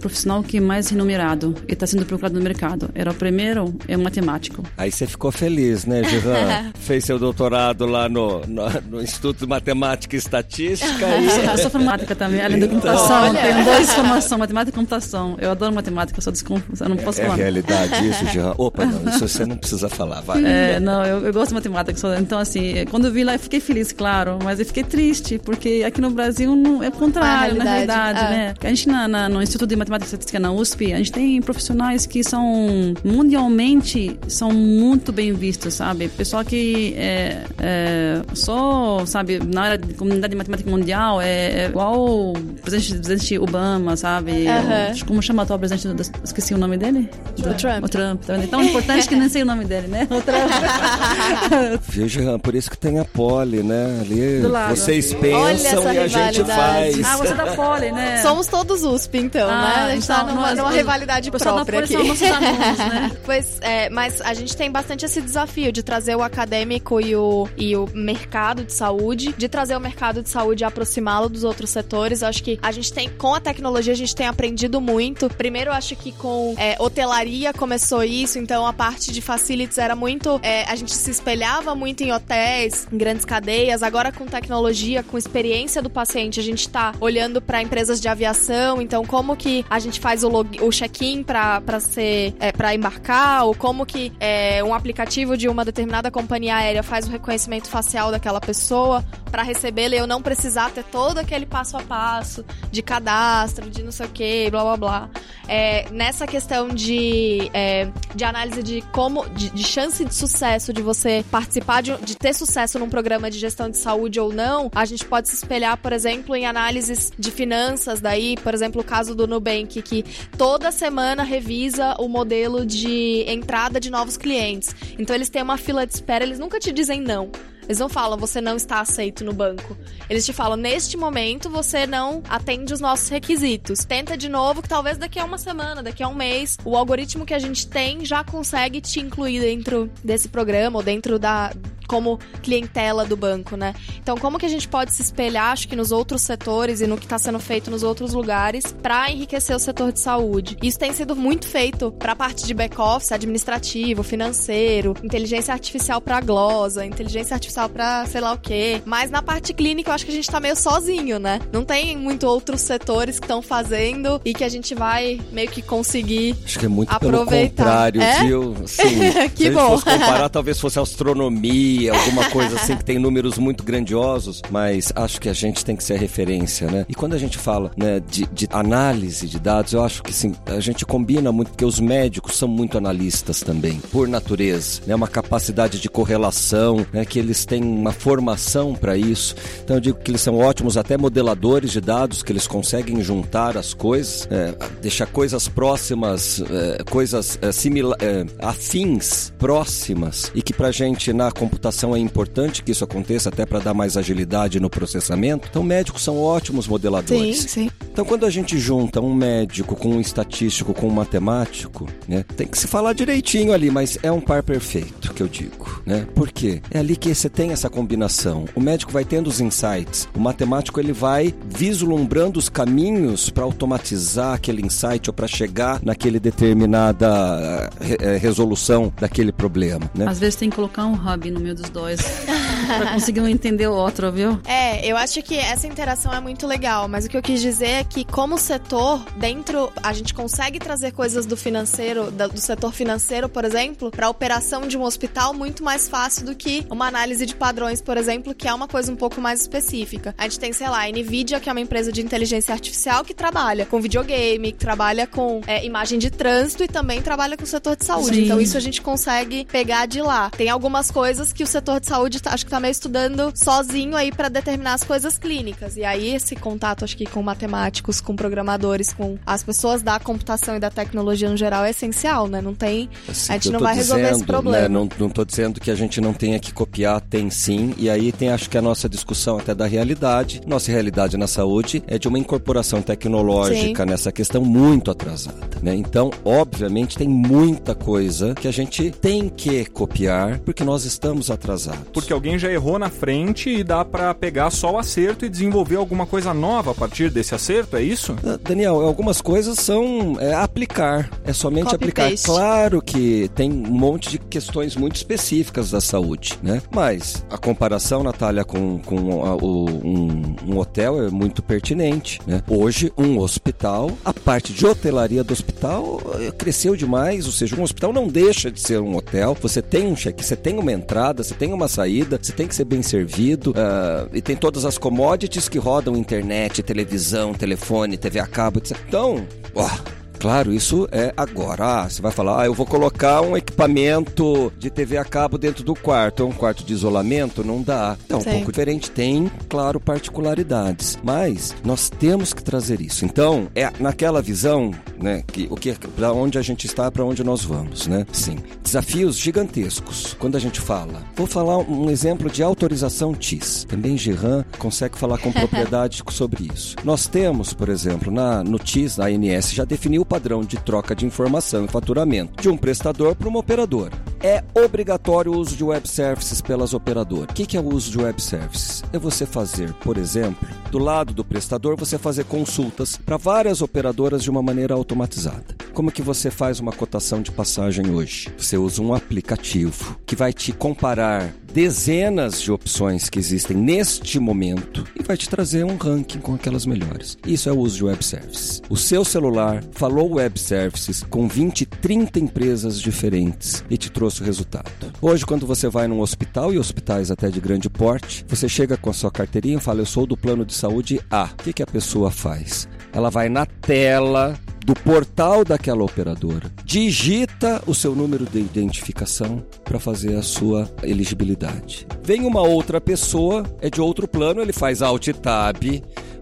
profissional que é mais remunerado e está sendo procurado no mercado. Era o primeiro, é o matemático. Aí você ficou feliz, né, Giran? (laughs) Fez seu doutorado lá no, no, no, Instituto de Matemática e Estatística. E... Eu sou formática também, além da então, computação. Olha. Tenho dois formação, matemática e computação. Eu adoro matemática, só desconfio, eu não posso é, falar. É realidade isso, (laughs) Giran? Opa, não, isso você não precisa falar, vai. É, não, eu, eu gosto de matemática, então assim, quando eu vi lá eu fiquei feliz, claro, mas eu fiquei triste, porque aqui no Brasil não, é o contrário, na realidade, ah. né? A gente na, na, no Instituto de Matemática e Estatística na USP, a gente tem profissionais que são mundialmente são muito bem vistos, sabe? Pessoal que é, é, só, sabe, na área de comunidade de matemática mundial é, é igual o presidente, presidente Obama, sabe? Uhum. Como chama o atual presidente? Esqueci o nome dele? O Trump. O Trump. Tá tão importante que nem sei o nome dele, né? O Trump. Veja, por isso que tem a Poli, né? Ali, vocês pensam e a gente faz. Ah, você é da Poli, né? (laughs) Somos todos USP, então, ah, né? A gente então, tá numa, numa rivalidade própria aqui. (laughs) Nossos alunos, né? pois, é, mas a gente tem bastante esse desafio de trazer o acadêmico e o, e o mercado de saúde, de trazer o mercado de saúde e aproximá-lo dos outros setores. Eu acho que a gente tem, com a tecnologia, a gente tem aprendido muito. Primeiro, eu acho que com é, hotelaria começou isso, então a parte de facilities era muito. É, a gente se espelhava muito em hotéis, em grandes cadeias. Agora, com tecnologia, com experiência do paciente, a gente tá olhando para empresas de aviação, então como que a gente faz o, o check-in para ser é, para embarcar, ou como que é, um aplicativo de uma determinada companhia aérea faz o reconhecimento facial daquela pessoa para recebê-la e eu não precisar ter todo aquele passo a passo de cadastro, de não sei o que, blá blá blá. É, nessa questão de, é, de análise de como, de, de, chance de sucesso de você participar de, de ter sucesso num programa sistema de gestão de saúde ou não, a gente pode se espelhar, por exemplo, em análises de finanças, daí, por exemplo, o caso do Nubank, que toda semana revisa o modelo de entrada de novos clientes. Então eles têm uma fila de espera, eles nunca te dizem não. Eles não falam, você não está aceito no banco. Eles te falam, neste momento você não atende os nossos requisitos. Tenta de novo, que talvez daqui a uma semana, daqui a um mês, o algoritmo que a gente tem já consegue te incluir dentro desse programa ou dentro da, como clientela do banco, né? Então, como que a gente pode se espelhar, acho que nos outros setores e no que está sendo feito nos outros lugares para enriquecer o setor de saúde? Isso tem sido muito feito para a parte de back-office, administrativo, financeiro, inteligência artificial para glosa, inteligência artificial para sei lá o quê. Mas na parte clínica, eu acho que a gente tá meio sozinho, né? Não tem muito outros setores que estão fazendo e que a gente vai meio que conseguir Acho que é muito aproveitar. contrário, é? viu? Sim. (laughs) que Se a gente bom. fosse comparar, (laughs) talvez fosse astronomia, alguma coisa assim que tem números muito grandiosos, mas acho que a gente tem que ser a referência, né? E quando a gente fala né, de, de análise de dados, eu acho que sim, a gente combina muito, porque os médicos são muito analistas também, por natureza, né? Uma capacidade de correlação, né? Que eles têm uma formação para isso. Então eu digo que eles são ótimos até modeladores de dados, que eles conseguem juntar as coisas, é, deixar coisas próximas, é, coisas é, simila- é, afins, próximas, e que pra gente na computação é importante que isso aconteça até para dar mais agilidade no processamento. Então médicos são ótimos modeladores. Sim, sim. Então, quando a gente junta um médico com um estatístico, com um matemático, né, tem que se falar direitinho ali, mas é um par perfeito, que eu digo, né? Por quê? É ali que você tem essa combinação. O médico vai tendo os insights, o matemático ele vai vislumbrando os caminhos para automatizar aquele insight ou para chegar naquele determinada eh, re- eh, resolução daquele problema, né? Às vezes tem que colocar um hub no meio dos dois (laughs) pra conseguir um entender o outro, viu? É, eu acho que essa interação é muito legal, mas o que eu quis dizer é que, como setor, dentro a gente consegue trazer coisas do financeiro, do setor financeiro, por exemplo, para a operação de um hospital muito mais fácil do que uma análise de padrões, por exemplo, que é uma coisa um pouco mais específica. A gente tem, sei lá, a Nvidia, que é uma empresa de inteligência artificial que trabalha com videogame, que trabalha com é, imagem de trânsito e também trabalha com o setor de saúde. Sim. Então, isso a gente consegue pegar de lá. Tem algumas coisas que o setor de saúde tá- acho que tá meio estudando sozinho aí para determinar as coisas clínicas. E aí esse contato acho que com matemáticos, com programadores, com as pessoas da computação e da tecnologia no geral é essencial, né? Não tem, Assim, a gente não vai resolver esse dizendo, problema. né, não, não tô dizendo que a gente não tenha que copiar, tem sim. E aí tem, acho que a nossa discussão até da realidade. Nossa realidade na saúde é de uma incorporação tecnológica Sim. nessa questão muito atrasada. Né? Então, obviamente, tem muita coisa que a gente tem que copiar porque nós estamos atrasados. Porque alguém já errou na frente e dá pra pegar só o acerto e desenvolver alguma coisa nova a partir desse acerto, é isso? Ah, Daniel, algumas coisas são é, aplicar, é somente Copy aplicar. paste. Claro que tem um monte de questões muito específicas da saúde, né? Mas a comparação, Natália, com, com a- o- um, um hotel é muito pertinente, né? Hoje, um hospital, a parte de hotelaria do hospital eh, cresceu demais, ou seja, um hospital não deixa de ser um hotel. Você tem um cheque, você tem uma entrada, você tem uma saída, você tem que ser bem servido ah, e tem todas as commodities que rodam internet, televisão, telefone, TV a cabo, etc. Então, ó, Claro, isso é agora. Ah, você vai falar, ah, eu vou colocar um equipamento de TV a cabo dentro do quarto. É um quarto de isolamento? Não dá. É um Sim. pouco diferente. Tem, claro, particularidades. Mas nós temos que trazer isso. Então, é naquela visão, né, que o que para onde a gente está, para onde nós vamos, né? Sim. Desafios gigantescos. Quando a gente fala, vou falar um exemplo de autorização TIS. Também Gerran consegue falar com (laughs) propriedade sobre isso. Nós temos, por exemplo, na no TIS, na ANS já definiu padrão de troca de informação e faturamento de um prestador para uma operadora. É obrigatório o uso de web services pelas operadoras. O que é o uso de web services? É você fazer, por exemplo, do lado do prestador, você fazer consultas para várias operadoras de uma maneira automatizada. Como que você faz uma cotação de passagem hoje? Você usa um aplicativo que vai te comparar dezenas de opções que existem neste momento e vai te trazer um ranking com aquelas melhores. Isso é o uso de web services. O seu celular falou web services com 20, 30 empresas diferentes e te trouxe o resultado. Hoje, quando você vai num hospital e hospitais até de grande porte, você chega com a sua carteirinha e fala: Eu sou do plano de saúde A. O que, que a pessoa faz? Ela vai na tela do portal daquela operadora, digita o seu número de identificação para fazer a sua elegibilidade. Vem uma outra pessoa, é de outro plano, ele faz alt tab,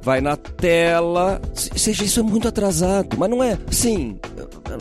vai na tela. Seja, isso é muito atrasado, mas não é assim,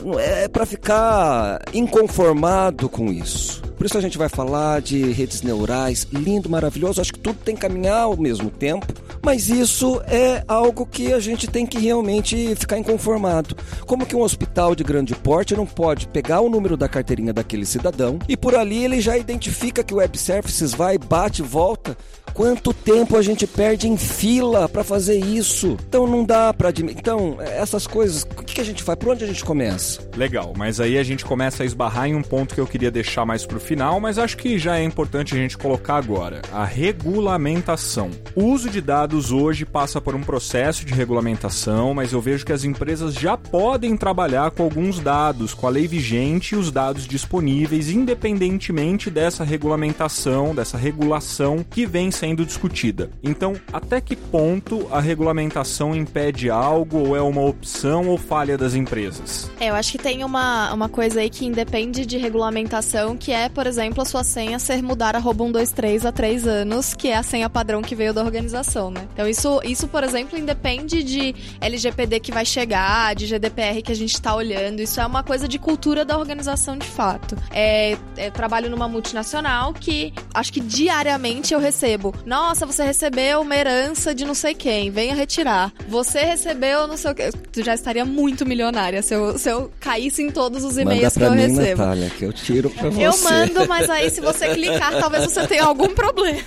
não é para ficar inconformado com isso. Por isso a gente vai falar de redes neurais, lindo, maravilhoso. Acho que tudo tem que caminhar ao mesmo tempo, mas isso é algo que a gente tem que realmente ficar inconformado. Como que um hospital de grande porte não pode pegar o número da carteirinha daquele cidadão e por ali ele já identifica que o web services vai, bate, volta Quanto tempo a gente perde em fila para fazer isso? Então não dá para admitir. Então, essas coisas, o que a gente faz? Por onde a gente começa? Legal, mas aí a gente começa a esbarrar em um ponto que eu queria deixar mais pro final, mas acho que já é importante a gente colocar agora: a regulamentação. O uso de dados hoje passa por um processo de regulamentação, mas eu vejo que as empresas já podem trabalhar com alguns dados, com a lei vigente e os dados disponíveis, independentemente dessa regulamentação, dessa regulação que vem sendo discutida. Então, até que ponto a regulamentação impede algo ou é uma opção ou falha das empresas? É, eu acho que tem uma, uma coisa aí que independe de regulamentação, que é, por exemplo, a sua senha ser mudar arroba 123 há três anos, que é a senha padrão que veio da organização, né? Então, isso, isso por exemplo, independe de LGPD que vai chegar, de GDPR que a gente está olhando. Isso é uma coisa de cultura da organização de fato. É, é, trabalho numa multinacional que acho que diariamente eu recebo nossa, você recebeu uma herança de não sei quem, venha retirar. Você recebeu não sei o que. Tu já estaria muito milionária se eu, se eu caísse em todos os e-mails que eu mim, recebo. Natália, que eu tiro pra você. Eu mando, mas aí se você clicar, talvez você tenha algum problema.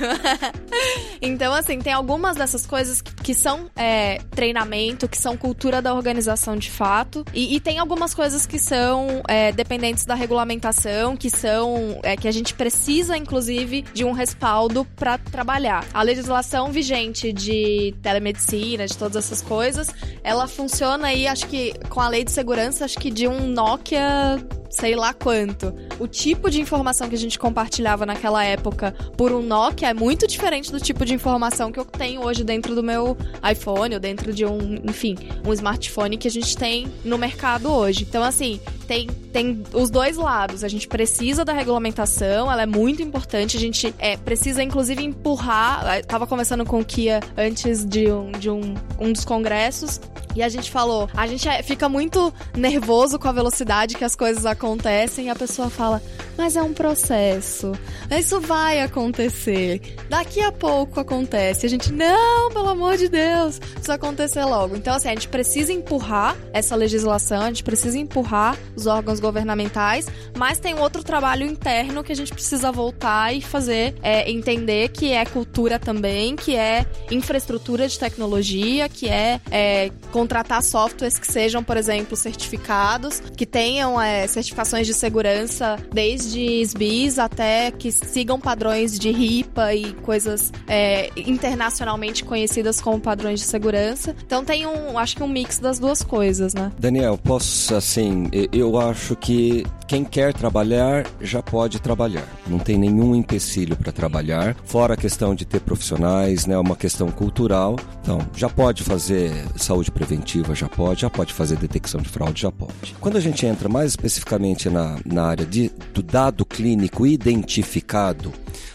(laughs) então, assim, tem algumas dessas coisas que, são é, treinamento, que são cultura da organização de fato. E, e tem algumas coisas que são é, dependentes da regulamentação, que são. É, que a gente precisa, inclusive, de um respaldo para trabalhar. A legislação vigente de telemedicina, de todas essas coisas, ela funciona aí, acho que com a lei de segurança, acho que de um Nokia sei lá quanto. O tipo de informação que a gente compartilhava naquela época por um Nokia é muito diferente do tipo de informação que eu tenho hoje dentro do meu iPhone ou dentro de um, enfim, um smartphone que a gente tem no mercado hoje. Então, assim, tem, tem os dois lados. A gente precisa da regulamentação, ela é muito importante. A gente é, precisa, inclusive, empurrar. Eu tava conversando com o Kia antes de um, de um, um dos congressos. E a gente falou, a gente é, fica muito nervoso com a velocidade que as coisas acontecem e a pessoa fala, mas é um processo. Isso vai acontecer. Daqui a pouco acontece. A gente, não, pelo amor de Deus, isso acontecer logo. Então, assim, a gente precisa empurrar essa legislação, a gente precisa empurrar os órgãos governamentais, mas tem outro trabalho interno que a gente precisa voltar e fazer, é, entender que é cultura também, que é infraestrutura de tecnologia, que é, é contratar softwares que sejam, por exemplo, certificados, que tenham é, certificações de segurança desde SBIs até que sigam padrões de RIPA e coisas é, internacionalmente conhecidas como padrões de segurança. Então tem um, acho que um mix das duas coisas, né? Daniel, posso, assim, eu acho que quem quer trabalhar já pode trabalhar. Não tem nenhum empecilho para trabalhar, fora a questão de ter profissionais, né, uma questão cultural. Então, já pode fazer saúde preventiva, já pode, já pode fazer detecção de fraude, já pode. Quando a gente entra mais especificamente na, na área de, do dado clínico identificado,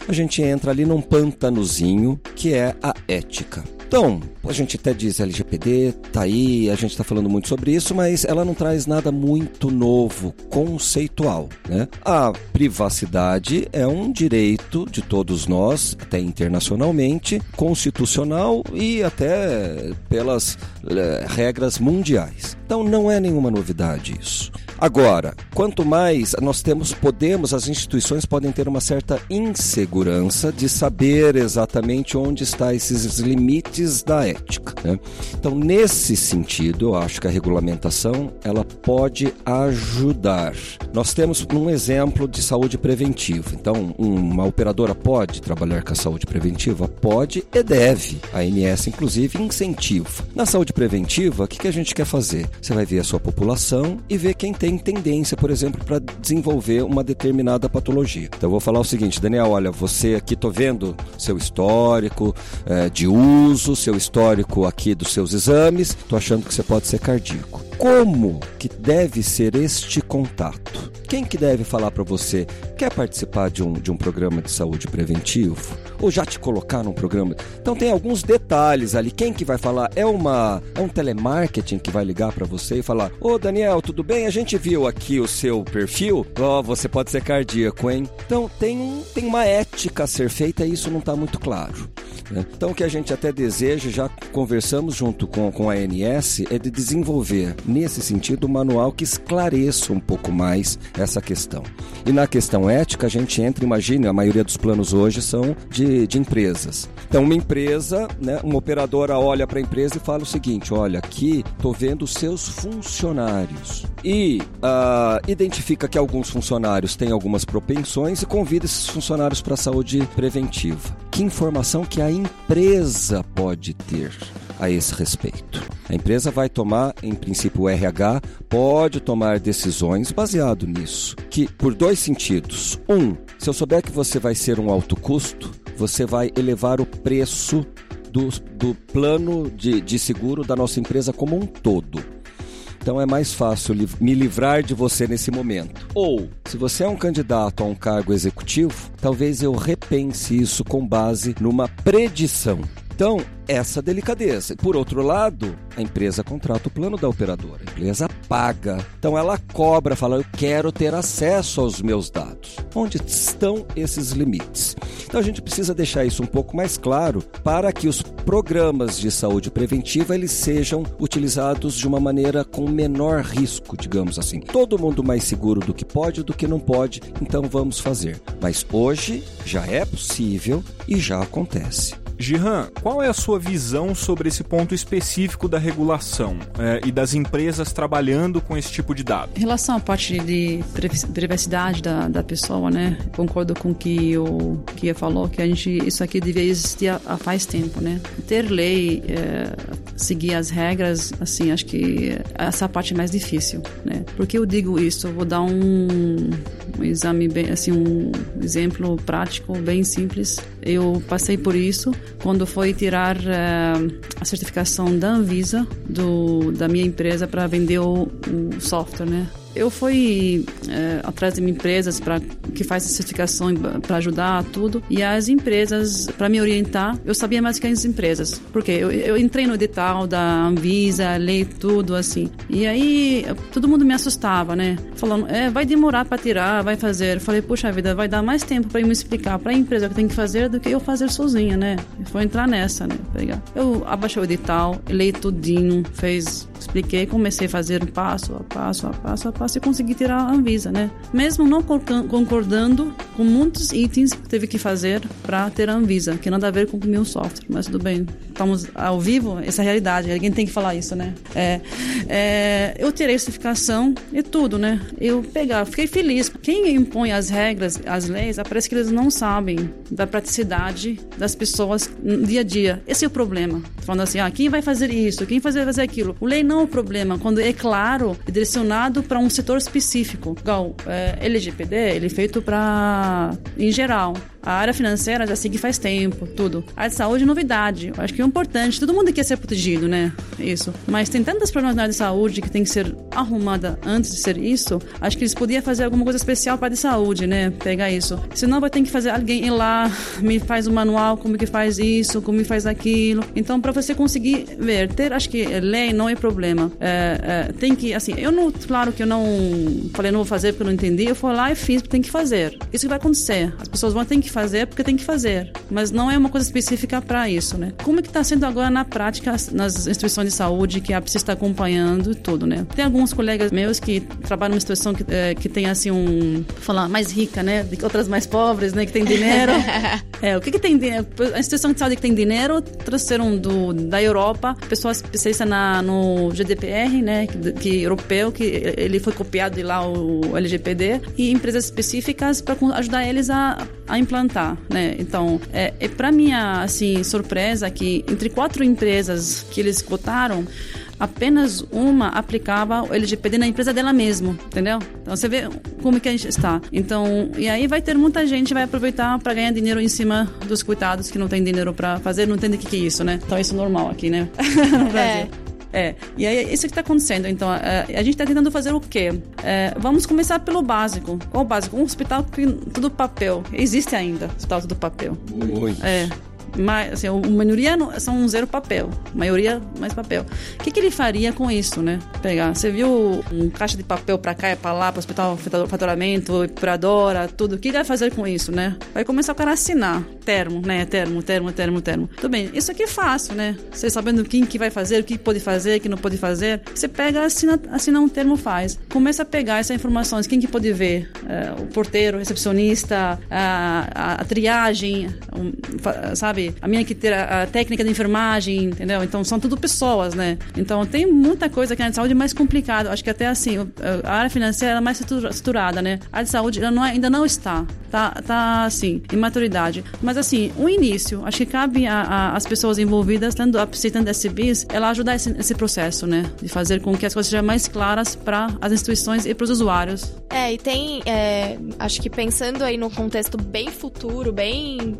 a gente entra ali num pantanozinho que é a ética. Então, a gente até diz LGPD, tá aí, a gente está falando muito sobre isso, mas ela não traz nada muito novo, conceitual. Né? A privacidade é um direito de todos nós, até internacionalmente, constitucional e até pelas é, regras mundiais. Então não é nenhuma novidade isso. Agora, quanto mais nós temos, podemos, as instituições podem ter uma certa insegurança de saber exatamente onde estão esses limites da ética. Né? Então, nesse sentido, eu acho que a regulamentação ela pode ajudar. Nós temos um exemplo de saúde preventiva. Então, uma operadora pode trabalhar com a saúde preventiva? Pode e deve. A ANS, inclusive, incentiva. Na saúde preventiva, o que a gente quer fazer? Você vai ver a sua população e ver quem tem tendência, por exemplo, para desenvolver uma determinada patologia. Então eu vou falar o seguinte, Daniel, olha, você aqui tô vendo seu histórico é, de uso, seu histórico aqui dos seus exames, tô achando que você pode ser cardíaco. Como que deve ser este contato? Quem que deve falar para você? Quer participar de um, de um programa de saúde preventivo? Ou já te colocar num programa? Então tem alguns detalhes ali. Quem que vai falar? É uma é um telemarketing que vai ligar para você e falar: "Ô Daniel, tudo bem? A gente viu aqui o seu perfil. Ó, oh, você pode ser cardíaco, hein?". Então tem tem uma ética a ser feita e isso não está muito claro. Né? Então, o que a gente até deseja, já conversamos junto com, com a ANS, é de desenvolver, nesse sentido, um manual que esclareça um pouco mais essa questão. E na questão ética, a gente entra, imagine, a maioria dos planos hoje são de, de empresas. Então, uma empresa, né, uma operadora olha para a empresa e fala o seguinte: olha, aqui estou vendo os seus funcionários. E uh, identifica que alguns funcionários têm algumas propensões e convida esses funcionários para a saúde preventiva. Que informação que a empresa pode ter a esse respeito. A empresa vai tomar, em princípio, o RH pode tomar decisões baseado nisso, que por dois sentidos. Um, se eu souber que você vai ser um alto custo, você vai elevar o preço do, do plano de, de seguro da nossa empresa como um todo. Então é mais fácil me livrar de você nesse momento. Ou, se você é um candidato a um cargo executivo, talvez eu repense isso com base numa predição. Então, essa delicadeza. Por outro lado, a empresa contrata o plano da operadora, a empresa paga. Então ela cobra, fala: "Eu quero ter acesso aos meus dados". Onde estão esses limites? Então a gente precisa deixar isso um pouco mais claro para que os programas de saúde preventiva eles sejam utilizados de uma maneira com menor risco, digamos assim. Todo mundo mais seguro do que pode do que não pode, então vamos fazer. Mas hoje já é possível e já acontece. Gihan, qual é a sua visão sobre esse ponto específico da regulação é, e das empresas trabalhando com esse tipo de dado? Em relação à parte de privacidade da, da pessoa, né? Concordo com o que o falou, que a gente isso aqui deveria existir há faz tempo, né? Ter lei, é, seguir as regras, assim, acho que essa parte é mais difícil, né? Porque eu digo isso, eu vou dar um, um exame bem, assim, um exemplo prático, bem simples. Eu passei por isso quando foi tirar uh, a certificação da Anvisa do, da minha empresa para vender o, o software, né? Eu fui é, atrás de empresas para que faz certificação para ajudar tudo. E as empresas para me orientar eu sabia mais que as empresas. Porque eu, eu entrei no edital da Anvisa lei tudo assim. E aí todo mundo me assustava né? Falando é vai demorar para tirar vai fazer. Eu falei puxa vida vai dar mais tempo para me explicar para a empresa o que tem que fazer do que eu fazer sozinha né? Foi entrar nessa né? Eu abaixei o edital lei tudinho fez expliquei comecei a fazer passo a passo a passo a passo fácil conseguir tirar a Anvisa, né? Mesmo não concordando com muitos itens que teve que fazer para ter a Anvisa, que nada a ver com o meu software, mas tudo bem. Estamos ao vivo, essa é a realidade, alguém tem que falar isso, né? É, é, eu tirei certificação e tudo, né? Eu pegar, fiquei feliz. Quem impõe as regras, as leis, parece que eles não sabem da praticidade das pessoas no dia a dia. Esse é o problema. Falando assim, ah, quem vai fazer isso? Quem vai fazer aquilo? O lei não é o problema. Quando é claro, é direcionado para um setor específico. Igual, é, LGPD, ele é feito para em geral. A área financeira já segue faz tempo, tudo. A área de saúde, novidade. Eu acho que é importante. Todo mundo quer ser protegido, né? Isso. Mas tem tantas problemas na área de saúde que tem que ser arrumada antes de ser isso. Acho que eles podiam fazer alguma coisa especial para a área de saúde, né? Pegar isso. Senão vai ter que fazer alguém ir lá, (laughs) me faz um manual, como que faz isso, como que faz aquilo. Então, para você conseguir ver, ter, acho que lei não é problema. É, é, tem que, assim, eu não, claro que eu não falei, não vou fazer porque eu não entendi. Eu fui lá e fiz porque tem que fazer. Isso que vai acontecer. As pessoas vão ter que fazer porque tem que fazer, mas não é uma coisa específica para isso, né? Como é que está sendo agora na prática nas instituições de saúde que a PSI está acompanhando e tudo, né? Tem alguns colegas meus que trabalham numa instituição que, é, que tem assim um, falar mais rica, né, outras mais pobres, né, que tem dinheiro. (laughs) é, o que que tem a instituição de saúde que tem dinheiro trouxeram do da Europa pessoas especialistas na no GDPR, né, que, que europeu que ele foi copiado de lá o LGPD e empresas específicas para ajudar eles a, a implantar né? Então, é, é para minha assim surpresa que entre quatro empresas que eles cotaram apenas uma aplicava o LGPD na empresa dela mesmo, entendeu? Então você vê como que a gente está. Então, e aí vai ter muita gente vai aproveitar para ganhar dinheiro em cima dos coitados que não tem dinheiro para fazer, não entende o que, que é isso, né? Então isso é normal aqui, né? (laughs) no Brasil. É. É, e aí isso que está acontecendo. Então, a, a gente está tentando fazer o quê? É, vamos começar pelo básico. Qual o básico? Um hospital que tudo papel. Existe ainda hospital tudo papel. Muito. É mas, assim, a maioria são zero papel, maioria mais papel. O que, que ele faria com isso, né? Pegar, você viu um caixa de papel para cá e para lá, para o hospital faturamento, operadora, tudo. O que ele vai fazer com isso, né? Vai começar o cara a assinar termo, né? Termo, termo, termo, termo. Tudo bem, isso aqui é fácil, né? Você sabendo quem que vai fazer, o que pode fazer, o que não pode fazer. Você pega, assina, assina um termo, faz. Começa a pegar essas informações, quem que pode ver? É, o porteiro, o recepcionista, a, a, a triagem, um, sabe? A minha que ter a, a, técnica de enfermagem, entendeu? Então são tudo pessoas, né? Então tem muita coisa que na área de saúde é mais complicado. Acho que até assim, a área financeira é mais estruturada, né? A área de saúde não é, ainda não está. Tá, tá assim, em maturidade. Mas assim, o início, acho que cabe às pessoas envolvidas, tanto aceitando SBIs, ela ajudar esse, esse processo, né? De fazer com que as coisas sejam mais claras para as instituições e para os usuários. É, e tem, é, acho que pensando aí num contexto bem futuro, bem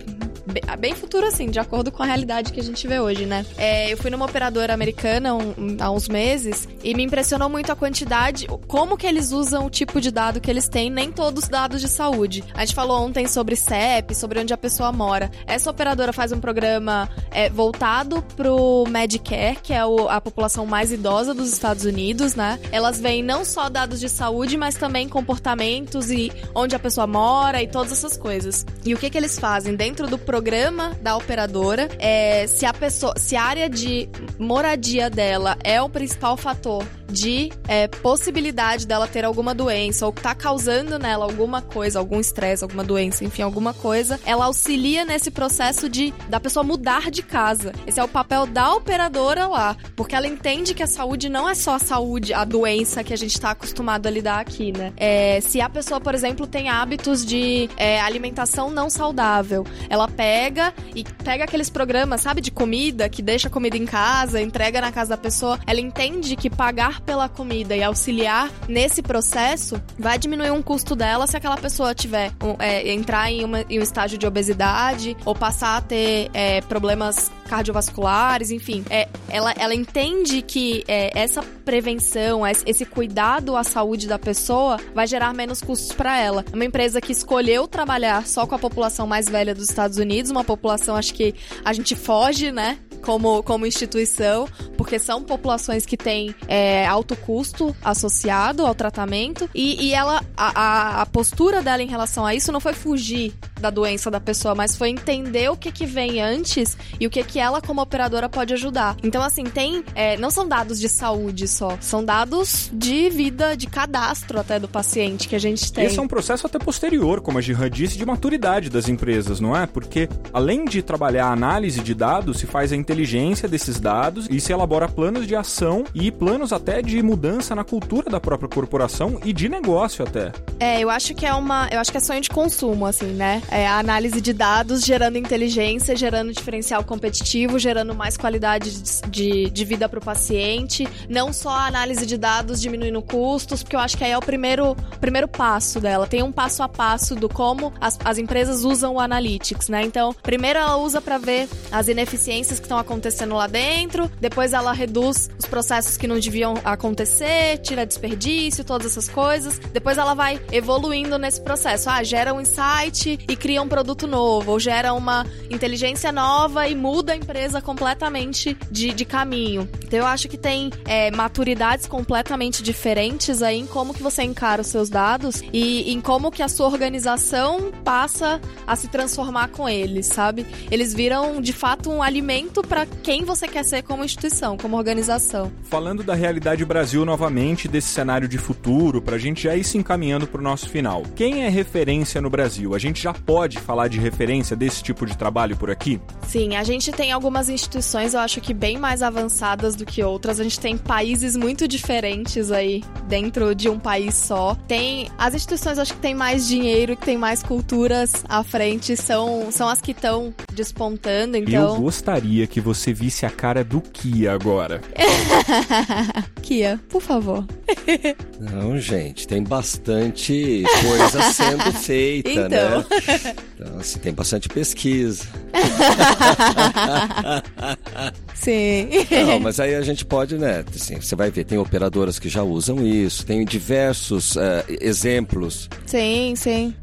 bem futuro assim, de acordo com a realidade que a gente vê hoje, né? É, eu fui numa operadora americana um, há uns meses e me impressionou muito a quantidade, como que eles usam o tipo de dado que eles têm, nem todos os dados de saúde. A gente falou ontem sobre CEP, sobre onde a pessoa mora. Essa operadora faz um programa é, voltado pro Medicare, que é o, a população mais idosa dos Estados Unidos, né? Elas veem não só dados de saúde, mas também comportamentos e onde a pessoa mora e todas essas coisas. E o que que eles fazem dentro do programa da operadora, é, se a pessoa, se a área de moradia dela é o principal fator de é, possibilidade dela ter alguma doença ou tá causando nela alguma coisa, algum estresse, alguma doença, enfim, alguma coisa, ela auxilia nesse processo de da pessoa mudar de casa. Esse é o papel da operadora lá, porque ela entende que a saúde não é só a saúde, a doença que a gente tá acostumado a lidar aqui, né? É, se a pessoa, por exemplo, tem hábitos de é, alimentação não saudável, ela pega e pega aqueles programas, sabe, de comida que deixa comida em casa, entrega na casa da pessoa, ela entende que pagar pela comida e auxiliar nesse processo, vai diminuir um custo dela se aquela pessoa tiver é, entrar em, uma, em, um estágio de obesidade ou passar a ter é, problemas cardiovasculares, enfim. É, ela, ela entende que é, essa prevenção, esse cuidado à saúde da pessoa vai gerar menos custos para ela. É uma empresa que escolheu trabalhar só com a população mais velha dos Estados Unidos, uma população acho que a gente foge, né? como, como instituição, porque são populações que têm é, alto custo associado ao tratamento. E, e ela, a, a, postura dela em relação a isso não foi fugir da doença da pessoa, mas foi entender o que, que vem antes e o que, que ela, como operadora, pode ajudar. Então, assim, tem. É, não são dados de saúde só, são dados de vida, de cadastro até do paciente que a gente tem. Esse é um processo até posterior, como a Gihan disse, de maturidade das empresas, não é? Porque além de trabalhar a análise de dados, se faz a inteligência inteligência desses dados e se elabora planos de ação e planos até de mudança na cultura da própria corporação e de negócio até. É, eu acho que é uma, eu acho que é sonho de consumo assim, né? É a análise de dados gerando inteligência, gerando diferencial competitivo, gerando mais qualidade de, de vida para o paciente, não só a análise de dados diminuindo custos, porque eu acho que aí é o primeiro, primeiro passo dela. Tem um passo a passo do como as, as empresas usam o analytics, né? Então, primeiro ela usa para ver as ineficiências que estão acontecendo lá dentro, depois ela reduz os processos que não deviam acontecer, tira desperdício, todas essas coisas. Depois ela vai evoluindo nesse processo. Ah, gera um insight e cria um produto novo, ou gera uma inteligência nova e muda a empresa completamente de, de caminho. Então eu acho que tem é, maturidades completamente diferentes aí em como que você encara os seus dados e em como que a sua organização passa a se transformar com eles, sabe? Eles viram de fato um alimento para quem você quer ser como instituição, como organização. Falando da realidade Brasil novamente, desse cenário de futuro, para a gente já ir se encaminhando para o nosso final. Quem é referência no Brasil? A gente já pode falar de referência desse tipo de trabalho por aqui? Sim, a gente tem algumas instituições, eu acho que bem mais avançadas do que outras. A gente tem países muito diferentes aí dentro de um país só. Tem as instituições, acho que tem mais dinheiro, que tem mais culturas à frente, são, são as que estão despontando, então. Eu gostaria que você visse a cara do Kia agora. (laughs) Kia, por favor. Não, gente, tem bastante coisa sendo (laughs) feita, então. né? Então, assim, tem bastante pesquisa. (laughs) Sim. Não, mas aí a gente pode, né? Assim, você vai ver, tem operadoras que já usam isso, tem diversos eh, exemplos. Sim, sim.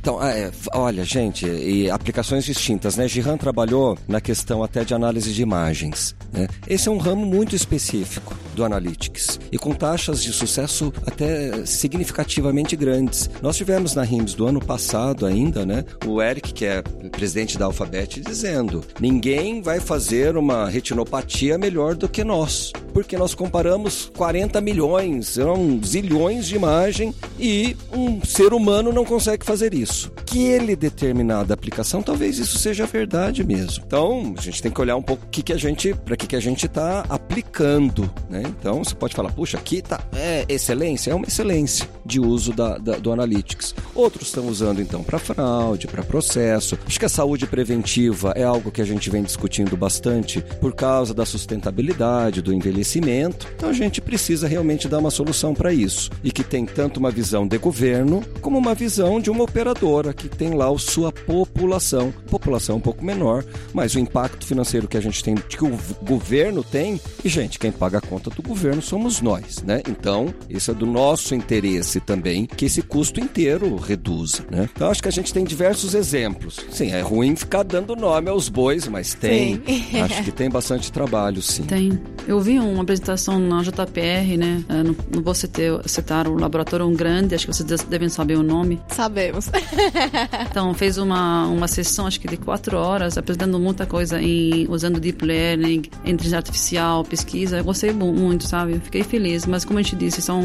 Então, é, olha, gente, e aplicações distintas, né? Giran trabalhou na questão até de análise de imagens. Né? Esse é um ramo muito específico do Analytics e com taxas de sucesso até significativamente grandes. Nós tivemos na RIMS do ano passado ainda, né? O Eric, que é presidente da Alphabet, dizendo: ninguém vai fazer uma retinopatia melhor do que nós, porque nós comparamos 40 milhões, são zilhões de imagem e um ser humano não consegue fazer isso. Aquele determinada aplicação, talvez isso seja verdade mesmo. Então, a gente tem que olhar um pouco o que, que a gente, para que, que a gente está aplicando, né? Então, você pode falar, puxa, aqui tá é excelência, é uma excelência de uso da, da do Analytics. Outros estão usando então para fraude, para processo. Acho que a saúde preventiva é algo que a gente vem discutindo bastante por causa da sustentabilidade, do envelhecimento. Então, a gente precisa realmente dar uma solução para isso e que tem tanto uma visão de governo como uma visão de uma operadora que tem lá a sua população. População um pouco menor, mas o impacto financeiro que a gente tem, que o governo tem, e gente, quem paga a conta do governo somos nós, né? Então, isso é do nosso interesse também, que esse custo inteiro reduza, né? Então, acho que a gente tem diversos exemplos. Sim, é ruim ficar dando nome aos bois, mas tem. Sim. (laughs) acho que tem bastante trabalho, sim. Tem. Eu vi uma apresentação na JPR, né? Eu não, não vou citar, citar o laboratório um grande, acho que vocês devem saber o nome. Sabemos. (laughs) então, fez uma, uma sessão, acho que de quatro horas, apresentando muita coisa em, usando deep learning, inteligência artificial, pesquisa. Eu gostei muito, sabe? Fiquei feliz. Mas, como a gente disse, são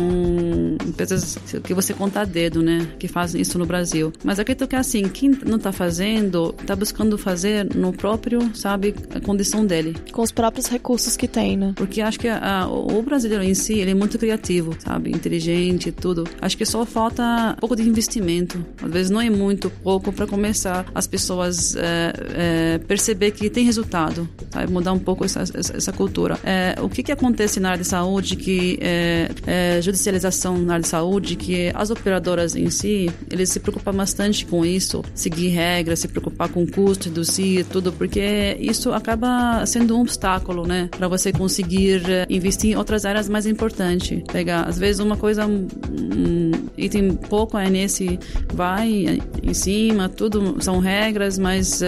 empresas que você conta a dedo, né? Que fazem isso no Brasil. Mas acredito que, assim, quem não tá fazendo, tá buscando fazer no próprio, sabe, a condição dele. Com os próprios recursos que tem, né? Porque acho que a, o brasileiro em si, ele é muito criativo, sabe? Inteligente e tudo. Acho que só falta um pouco de investimento. Às vezes não é muito pouco para começar as pessoas é, é, perceber que tem resultado, sabe? Mudar um pouco essa, essa, essa cultura. É, o que que acontece na área de saúde, que é, judicialização na área de saúde, que as operadoras em si, eles se preocupam bastante com isso, seguir regras, se preocupar com custo, reduzir tudo, porque isso acaba sendo um obstáculo, né? Para você conseguir investir em outras áreas mais importantes. Pegar, às vezes, uma coisa, um, item pouco é nesse, vai em cima, tudo são regras, mas uh,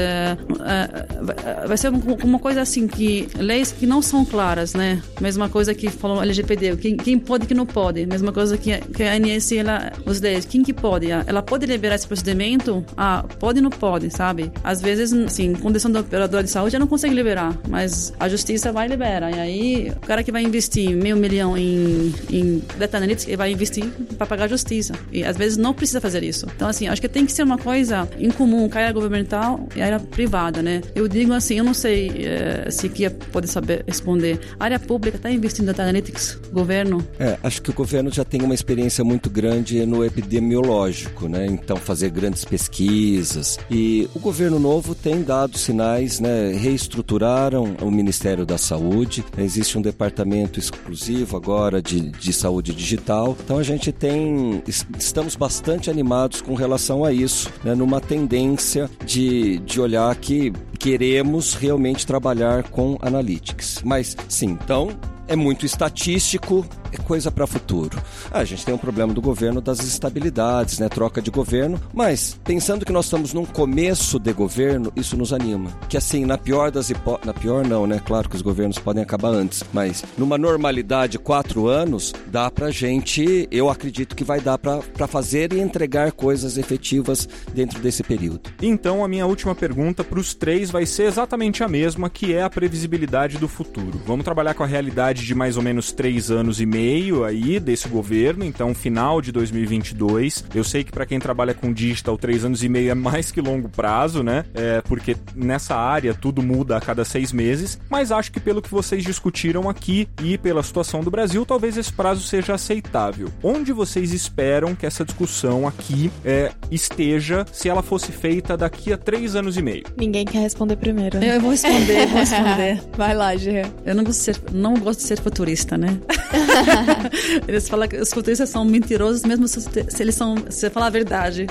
uh, vai ser uma coisa assim que leis que não são claras, né? Mesma coisa que falou LGPD, quem, quem pode e quem não pode. Mesma coisa que, que a ANS, ela, os leis, quem que pode? Ela pode liberar esse procedimento? Ah, pode e não pode, sabe? Às vezes, assim, condição do operador de saúde, ela não consegue liberar, mas a justiça vai liberar. E aí, o cara que vai investir meio milhão em, em data analytics, ele vai investir para pagar a justiça. E às vezes não precisa fazer isso. Então, assim, acho que tem que ser uma coisa em comum, a área governamental e área privada, né? Eu digo assim, eu não sei é, se Kia pode saber responder. A área pública está investindo em data analytics? Governo? É, acho que o governo já tem uma experiência muito grande no epidemiológico, né? Então, fazer grandes pesquisas. E o governo novo tem dado sinais, né? Reestruturaram o Ministério da Saúde. Existe um departamento exclusivo agora de, de saúde digital. Então, a gente tem. Estamos bastante animados com relação a isso, né? numa tendência de, de olhar que queremos realmente trabalhar com analytics. Mas sim, então é muito estatístico, coisa para futuro. Ah, a gente tem um problema do governo das estabilidades, né? Troca de governo, mas pensando que nós estamos num começo de governo, isso nos anima. Que assim, na pior das hipóteses, na pior não, né? Claro que os governos podem acabar antes, mas numa normalidade, quatro anos, dá pra gente, eu acredito que vai dar para fazer e entregar coisas efetivas dentro desse período. Então, a minha última pergunta para os três vai ser exatamente a mesma, que é a previsibilidade do futuro. Vamos trabalhar com a realidade de mais ou menos três anos e meio meio aí desse governo, então final de 2022. Eu sei que para quem trabalha com digital, três anos e meio é mais que longo prazo, né? É, porque nessa área tudo muda a cada seis meses, mas acho que pelo que vocês discutiram aqui e pela situação do Brasil, talvez esse prazo seja aceitável. Onde vocês esperam que essa discussão aqui é, esteja se ela fosse feita daqui a três anos e meio? Ninguém quer responder primeiro. Eu vou responder, vou responder. (laughs) Vai lá, Gê. Eu não gosto, de ser, não gosto de ser futurista, né? (laughs) (laughs) eles falam que os futuristas são mentirosos mesmo se, se eles são, se falar a verdade.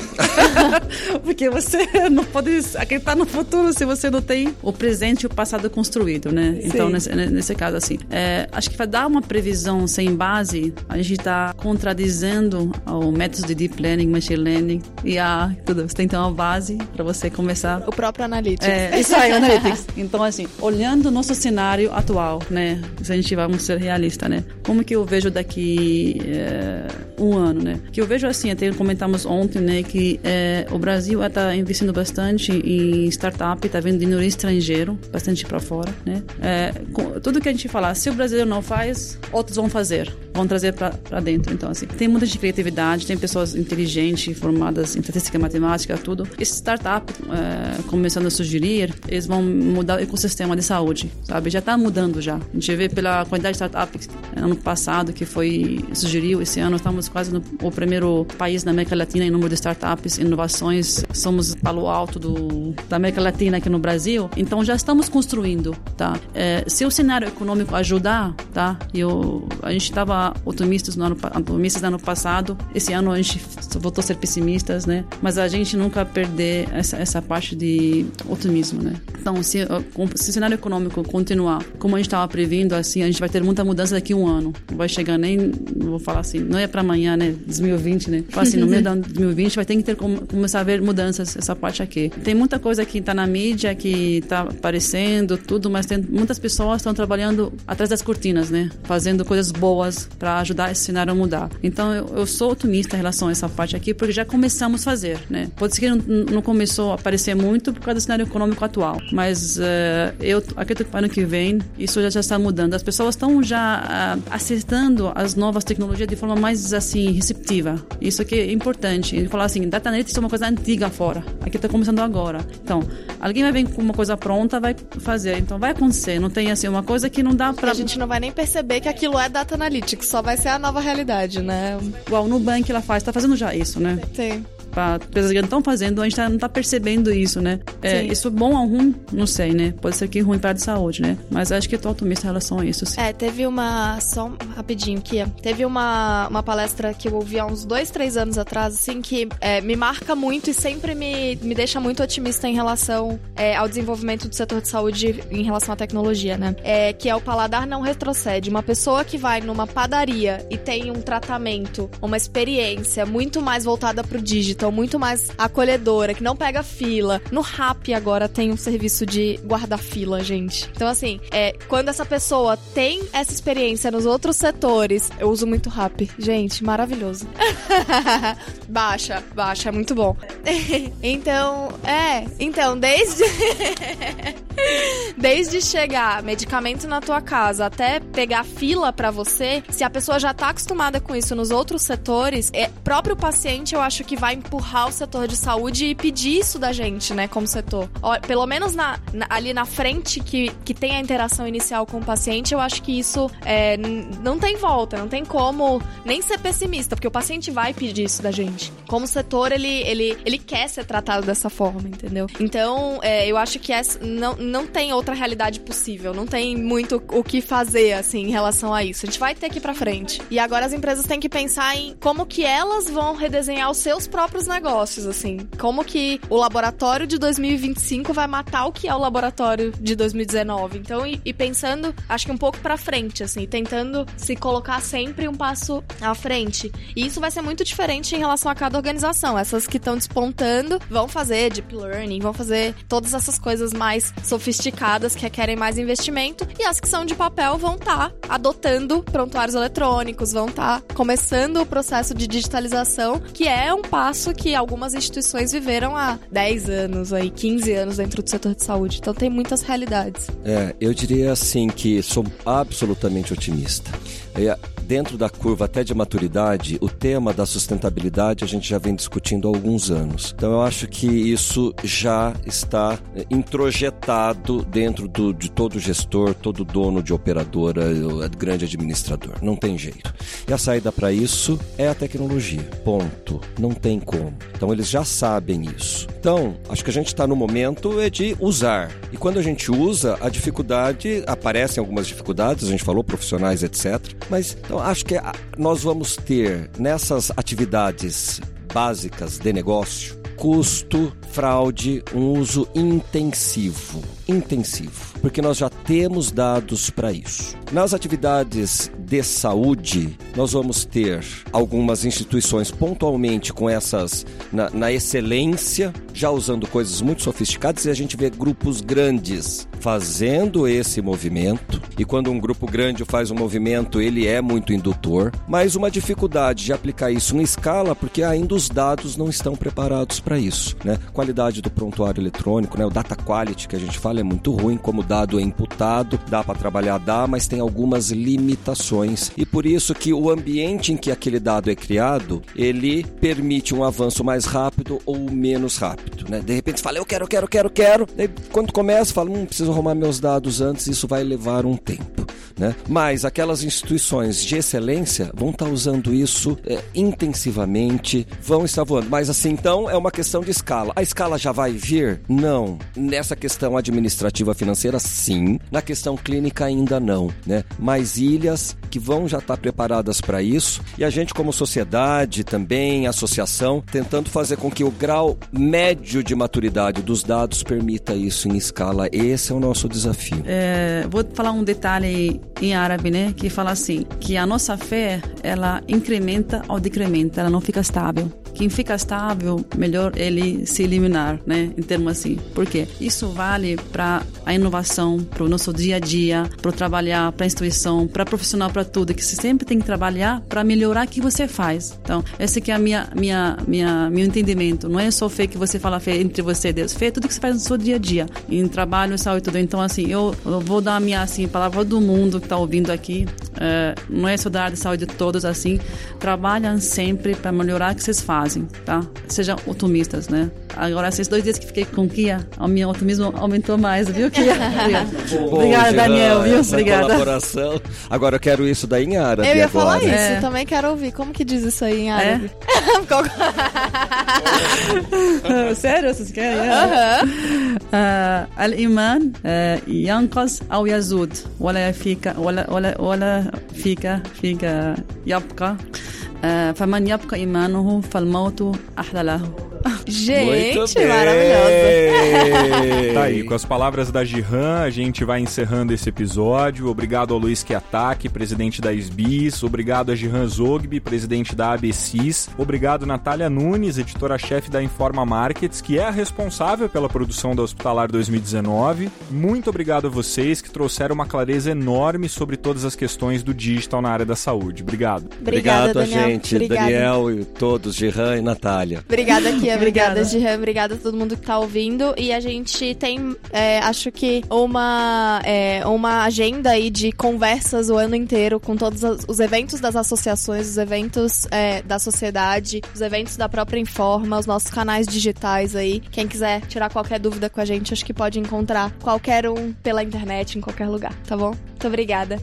(laughs) Porque você não pode acreditar no futuro se você não tem o presente e o passado construído, né? Sim. Então, nesse, nesse caso, assim, é, acho que para dar uma previsão sem base, a gente está contradizendo o método de deep learning, machine learning e a tudo. Você tem ter uma base para você começar. O próprio Analytics. É, (laughs) isso aí, Analytics. Então, assim, olhando o nosso cenário atual, né? Se a gente vamos ser realista, né? Como que eu vejo daqui é, um ano, né? Que eu vejo assim, até comentamos ontem, né? Que é, o Brasil está investindo bastante em startup, está vendo dinheiro estrangeiro, bastante para fora, né? É, com, tudo que a gente falar, se o brasileiro não faz, outros vão fazer, vão trazer para dentro. Então, assim, tem muita criatividade, tem pessoas inteligentes, formadas em estatística, matemática, tudo. Esse startup é, começando a sugerir, eles vão mudar o ecossistema de saúde, sabe? Já está mudando já. A gente vê pela quantidade de startups ano passado que foi sugeriu, esse ano estamos quase no o primeiro país na América Latina em número de startups, inovações. Somos palo alto do, da América Latina aqui no Brasil. Então já estamos construindo, tá? É, se o cenário econômico ajudar, tá? Eu, a gente estava otimistas no ano, otimistas no ano passado. Esse ano a gente voltou a ser pessimistas, né? Mas a gente nunca perder essa, essa parte de otimismo, né? Então, se, se o cenário econômico continuar como a gente estava prevendo, assim, a gente vai ter muita mudança daqui a um ano. Não vai chegar nem, vou falar assim, não é para amanhã, né? 2020, né? Fala assim, no meio de 2020 vai ter que ter, começar a ver mudanças, essa parte aqui. Tem muita coisa que está na mídia, que está aparecendo, tudo, mas tem muitas pessoas estão trabalhando atrás das cortinas, né? Fazendo coisas boas para ajudar esse cenário a mudar. Então, eu, eu, sou otimista em relação a essa parte aqui, porque já começamos a fazer, né? Pode ser que não, não começou a aparecer muito por causa do cenário econômico atual, mas uh, eu acredito que ano que vem isso já, já está mudando. As pessoas estão já uh, acertando as novas tecnologias de forma mais assim receptiva. Isso aqui é importante. Ele falar assim, data analytics é uma coisa antiga fora. Aqui está começando agora. Então, alguém vai vir com uma coisa pronta, vai fazer. Então, vai acontecer. Não tem assim uma coisa que não dá para a gente não vai nem perceber que aquilo é data analytics. Só vai ser a nova realidade, né? Igual o Nubank ela faz, está fazendo já isso, né? Sim empresas grandes estão fazendo, a gente tá, não está percebendo isso, né? É, isso é bom ou ruim? Não sei, né? Pode ser que ruim para a saúde, né? Mas acho que eu tô otimista em relação a isso. Sim. É, teve uma. Só rapidinho aqui. Teve uma, uma palestra que eu ouvi há uns dois, três anos atrás, assim, que é, me marca muito e sempre me, me deixa muito otimista em relação é, ao desenvolvimento do setor de saúde em relação à tecnologia, né? É, que é o paladar não retrocede. Uma pessoa que vai numa padaria e tem um tratamento, uma experiência muito mais voltada pro digital, muito mais acolhedora, que não pega fila. No Rap agora tem um serviço de guarda-fila, gente. Então, assim, é, quando essa pessoa tem essa experiência nos outros setores, eu uso muito Rap. Gente, maravilhoso. (laughs) baixa, baixa, é muito bom. (laughs) então, é, então, desde. (laughs) desde chegar medicamento na tua casa até pegar fila para você, se a pessoa já tá acostumada com isso nos outros setores, é, próprio paciente eu acho que vai empurrar o setor de saúde e pedir isso da gente, né, como setor. Pelo menos na, na, ali na frente que, que tem a interação inicial com o paciente, eu acho que isso é, não tem volta, não tem como nem ser pessimista, porque o paciente vai pedir isso da gente. Como setor, ele, ele, ele quer ser tratado dessa forma, entendeu? Então, é, eu acho que essa, não, não tem outra realidade possível, não tem muito o que fazer, assim, em relação a isso. A gente vai ter que ir pra frente. E agora as empresas têm que pensar em como que elas vão redesenhar os seus próprios negócios, assim. Como que o laboratório de 2025 vai matar o que é o laboratório de 2019. Então, e, e pensando, acho que um pouco pra frente, assim, tentando se colocar sempre um passo à frente. E isso vai ser muito diferente em relação a cada organização. Essas que estão despontando vão fazer deep learning, vão fazer todas essas coisas mais sofisticadas que requerem mais investimento. E as que são de papel vão estar tá adotando prontuários eletrônicos, vão estar tá começando o processo de digitalização, que é um passo que algumas instituições viveram há 10 anos, aí 15 anos dentro do setor de saúde. Então tem muitas realidades. É, eu diria assim que sou absolutamente otimista. Dentro da curva até de maturidade, o tema da sustentabilidade a gente já vem discutindo há alguns anos. Então eu acho que isso já está é, introjetado dentro do, de todo gestor, todo dono de operadora, grande administrador. Não tem jeito. E a saída para isso é a tecnologia. Ponto. Não tem como. Então eles já sabem isso. Então, acho que a gente está no momento é de usar. E quando a gente usa, a dificuldade, aparecem algumas dificuldades, a gente falou, profissionais, etc. Mas então, acho que nós vamos ter nessas atividades básicas de negócio custo, fraude, um uso intensivo. Intensivo. Porque nós já temos dados para isso. Nas atividades de saúde, nós vamos ter algumas instituições pontualmente com essas na, na excelência, já usando coisas muito sofisticadas, e a gente vê grupos grandes fazendo esse movimento. E quando um grupo grande faz um movimento, ele é muito indutor, mas uma dificuldade de aplicar isso em escala, porque ainda os dados não estão preparados para isso. Né? Qualidade do prontuário eletrônico, né? o data quality que a gente fala é muito ruim, como dado é imputado, dá para trabalhar, dá, mas tem algumas limitações. E por isso que o ambiente em que aquele dado é criado, ele permite um avanço mais rápido ou menos rápido. Né? De repente fala, eu quero, quero, quero, quero. Quando começa, fala, hum, preciso arrumar meus dados antes, isso vai levar um tempo. Né? Mas aquelas instituições de excelência vão estar usando isso é, intensivamente, vão estar voando. Mas assim, então é uma questão de escala. A escala já vai vir? Não. Nessa questão administrativa financeira, sim. Na questão clínica, ainda não. Né? Mas ilhas que vão já estar preparadas para isso e a gente, como sociedade, também, associação, tentando fazer com que o grau médio de maturidade dos dados permita isso em escala. Esse é o nosso desafio. É, vou falar um detalhe em árabe, né, que fala assim, que a nossa fé, ela incrementa ou decrementa, ela não fica estável. Quem fica estável, melhor ele se eliminar, né, em termos assim. Por quê? Isso vale para a inovação, para o nosso dia a dia, para trabalhar, para a instituição, para profissional, para tudo, que você sempre tem que trabalhar para melhorar o que você faz. Então, esse que é a minha, minha, minha, meu entendimento. Não é só fé que você fala fé entre você e Deus, fé é tudo que você faz no seu dia a dia, em trabalho, saúde, tudo. Então, assim, eu, eu vou dar a minha assim, palavra do mundo que está ouvindo aqui. É, não é só da área de saúde de todos, assim, trabalham sempre para melhorar o que vocês fazem, fazem, tá? Sejam otimistas, né? Agora, esses dois dias que fiquei com Kia, o meu otimismo aumentou mais, viu, Kia? (laughs) Obrigada, Daniel, viu? Obrigada. Colaboração. Agora eu quero isso daí em árabe. Eu ia agora. falar isso, é. também quero ouvir. Como que diz isso aí em é? árabe? (laughs) É. (laughs) Sério, vocês querem? É. Aham. Ah, Al-Iman eh, yanqas al-Yazud. Wala fica, wala, wala, wala fica, fica, yapka. فمن يبقى إيمانه فالموت أحلى له. Gente, Muito bem. maravilhosa. Tá aí, com as palavras da Gihan, a gente vai encerrando esse episódio. Obrigado ao Luiz Kiataki, presidente da SBIS. Obrigado a Gihan Zogby, presidente da ABCIS. Obrigado, Natália Nunes, editora-chefe da Informa Markets, que é a responsável pela produção da Hospitalar 2019. Muito obrigado a vocês que trouxeram uma clareza enorme sobre todas as questões do digital na área da saúde. Obrigado. Obrigada, Obrigado a Daniel. gente, Obrigada. Daniel e todos, Giran e Natália. Obrigada, Kia. Obrigada. Gihan. Obrigada a todo mundo que tá ouvindo. E a gente tem, é, acho que, uma, é, uma agenda aí de conversas o ano inteiro com todos os os eventos das associações, os eventos é, da sociedade, os eventos da própria Informa, os nossos canais digitais aí. Quem quiser tirar qualquer dúvida com a gente, acho que pode encontrar qualquer um pela internet, em qualquer lugar, tá bom? Muito obrigada.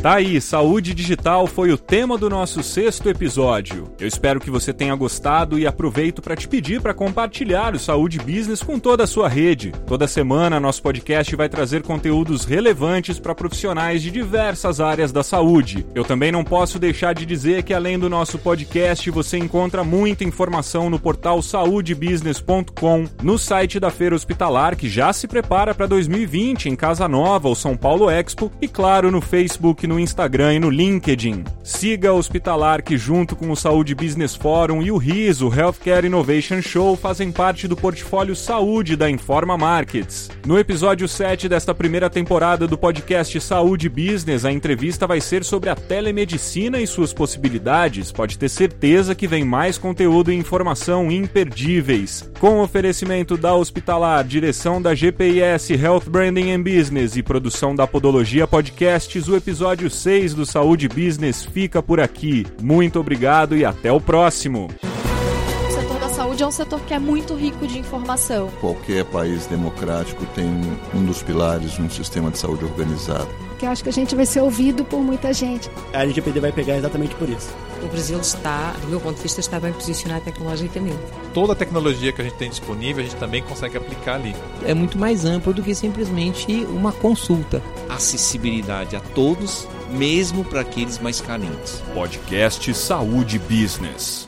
Tá aí, saúde digital foi o tema do nosso sexto episódio. Eu espero que você tenha gostado e aproveito para te pedir para compartilhar o Saúde Business com toda a sua rede. Toda semana nosso podcast vai trazer conteúdos relevantes para profissionais de diversas áreas da saúde. Eu também não posso deixar de dizer que além do nosso podcast, você encontra muita informação no portal saudebusiness.com, no site da Feira Hospitalar que já se prepara para 2020 em Casa Nova, o São Paulo Expo e claro no Facebook, no Instagram e no LinkedIn. Siga a Hospitalar que junto com o Saúde Business Forum e o RIS, o Healthcare Innovation Show, fazem parte do portfólio Saúde da Informa Markets. No episódio 7 desta primeira temporada do podcast Saúde Business, a entrevista vai ser sobre a telemedicina e suas possibilidades. Pode ter certeza que vem mais conteúdo e informação imperdíveis. Com oferecimento da Hospitalar, direção da GPIS Health Branding and Business e produção da Podologia Podcasts, o episódio episódio 6 do Saúde Business fica por aqui. Muito obrigado e até o próximo. O setor da saúde é um setor que é muito rico de informação. Qualquer país democrático tem um dos pilares num sistema de saúde organizado. Que eu acho que a gente vai ser ouvido por muita gente. A LGPD vai pegar exatamente por isso. O Brasil está, do meu ponto de vista, está bem posicionado tecnologicamente. Toda a tecnologia que a gente tem disponível, a gente também consegue aplicar ali. É muito mais amplo do que simplesmente uma consulta. Acessibilidade a todos, mesmo para aqueles mais carentes. Podcast Saúde Business.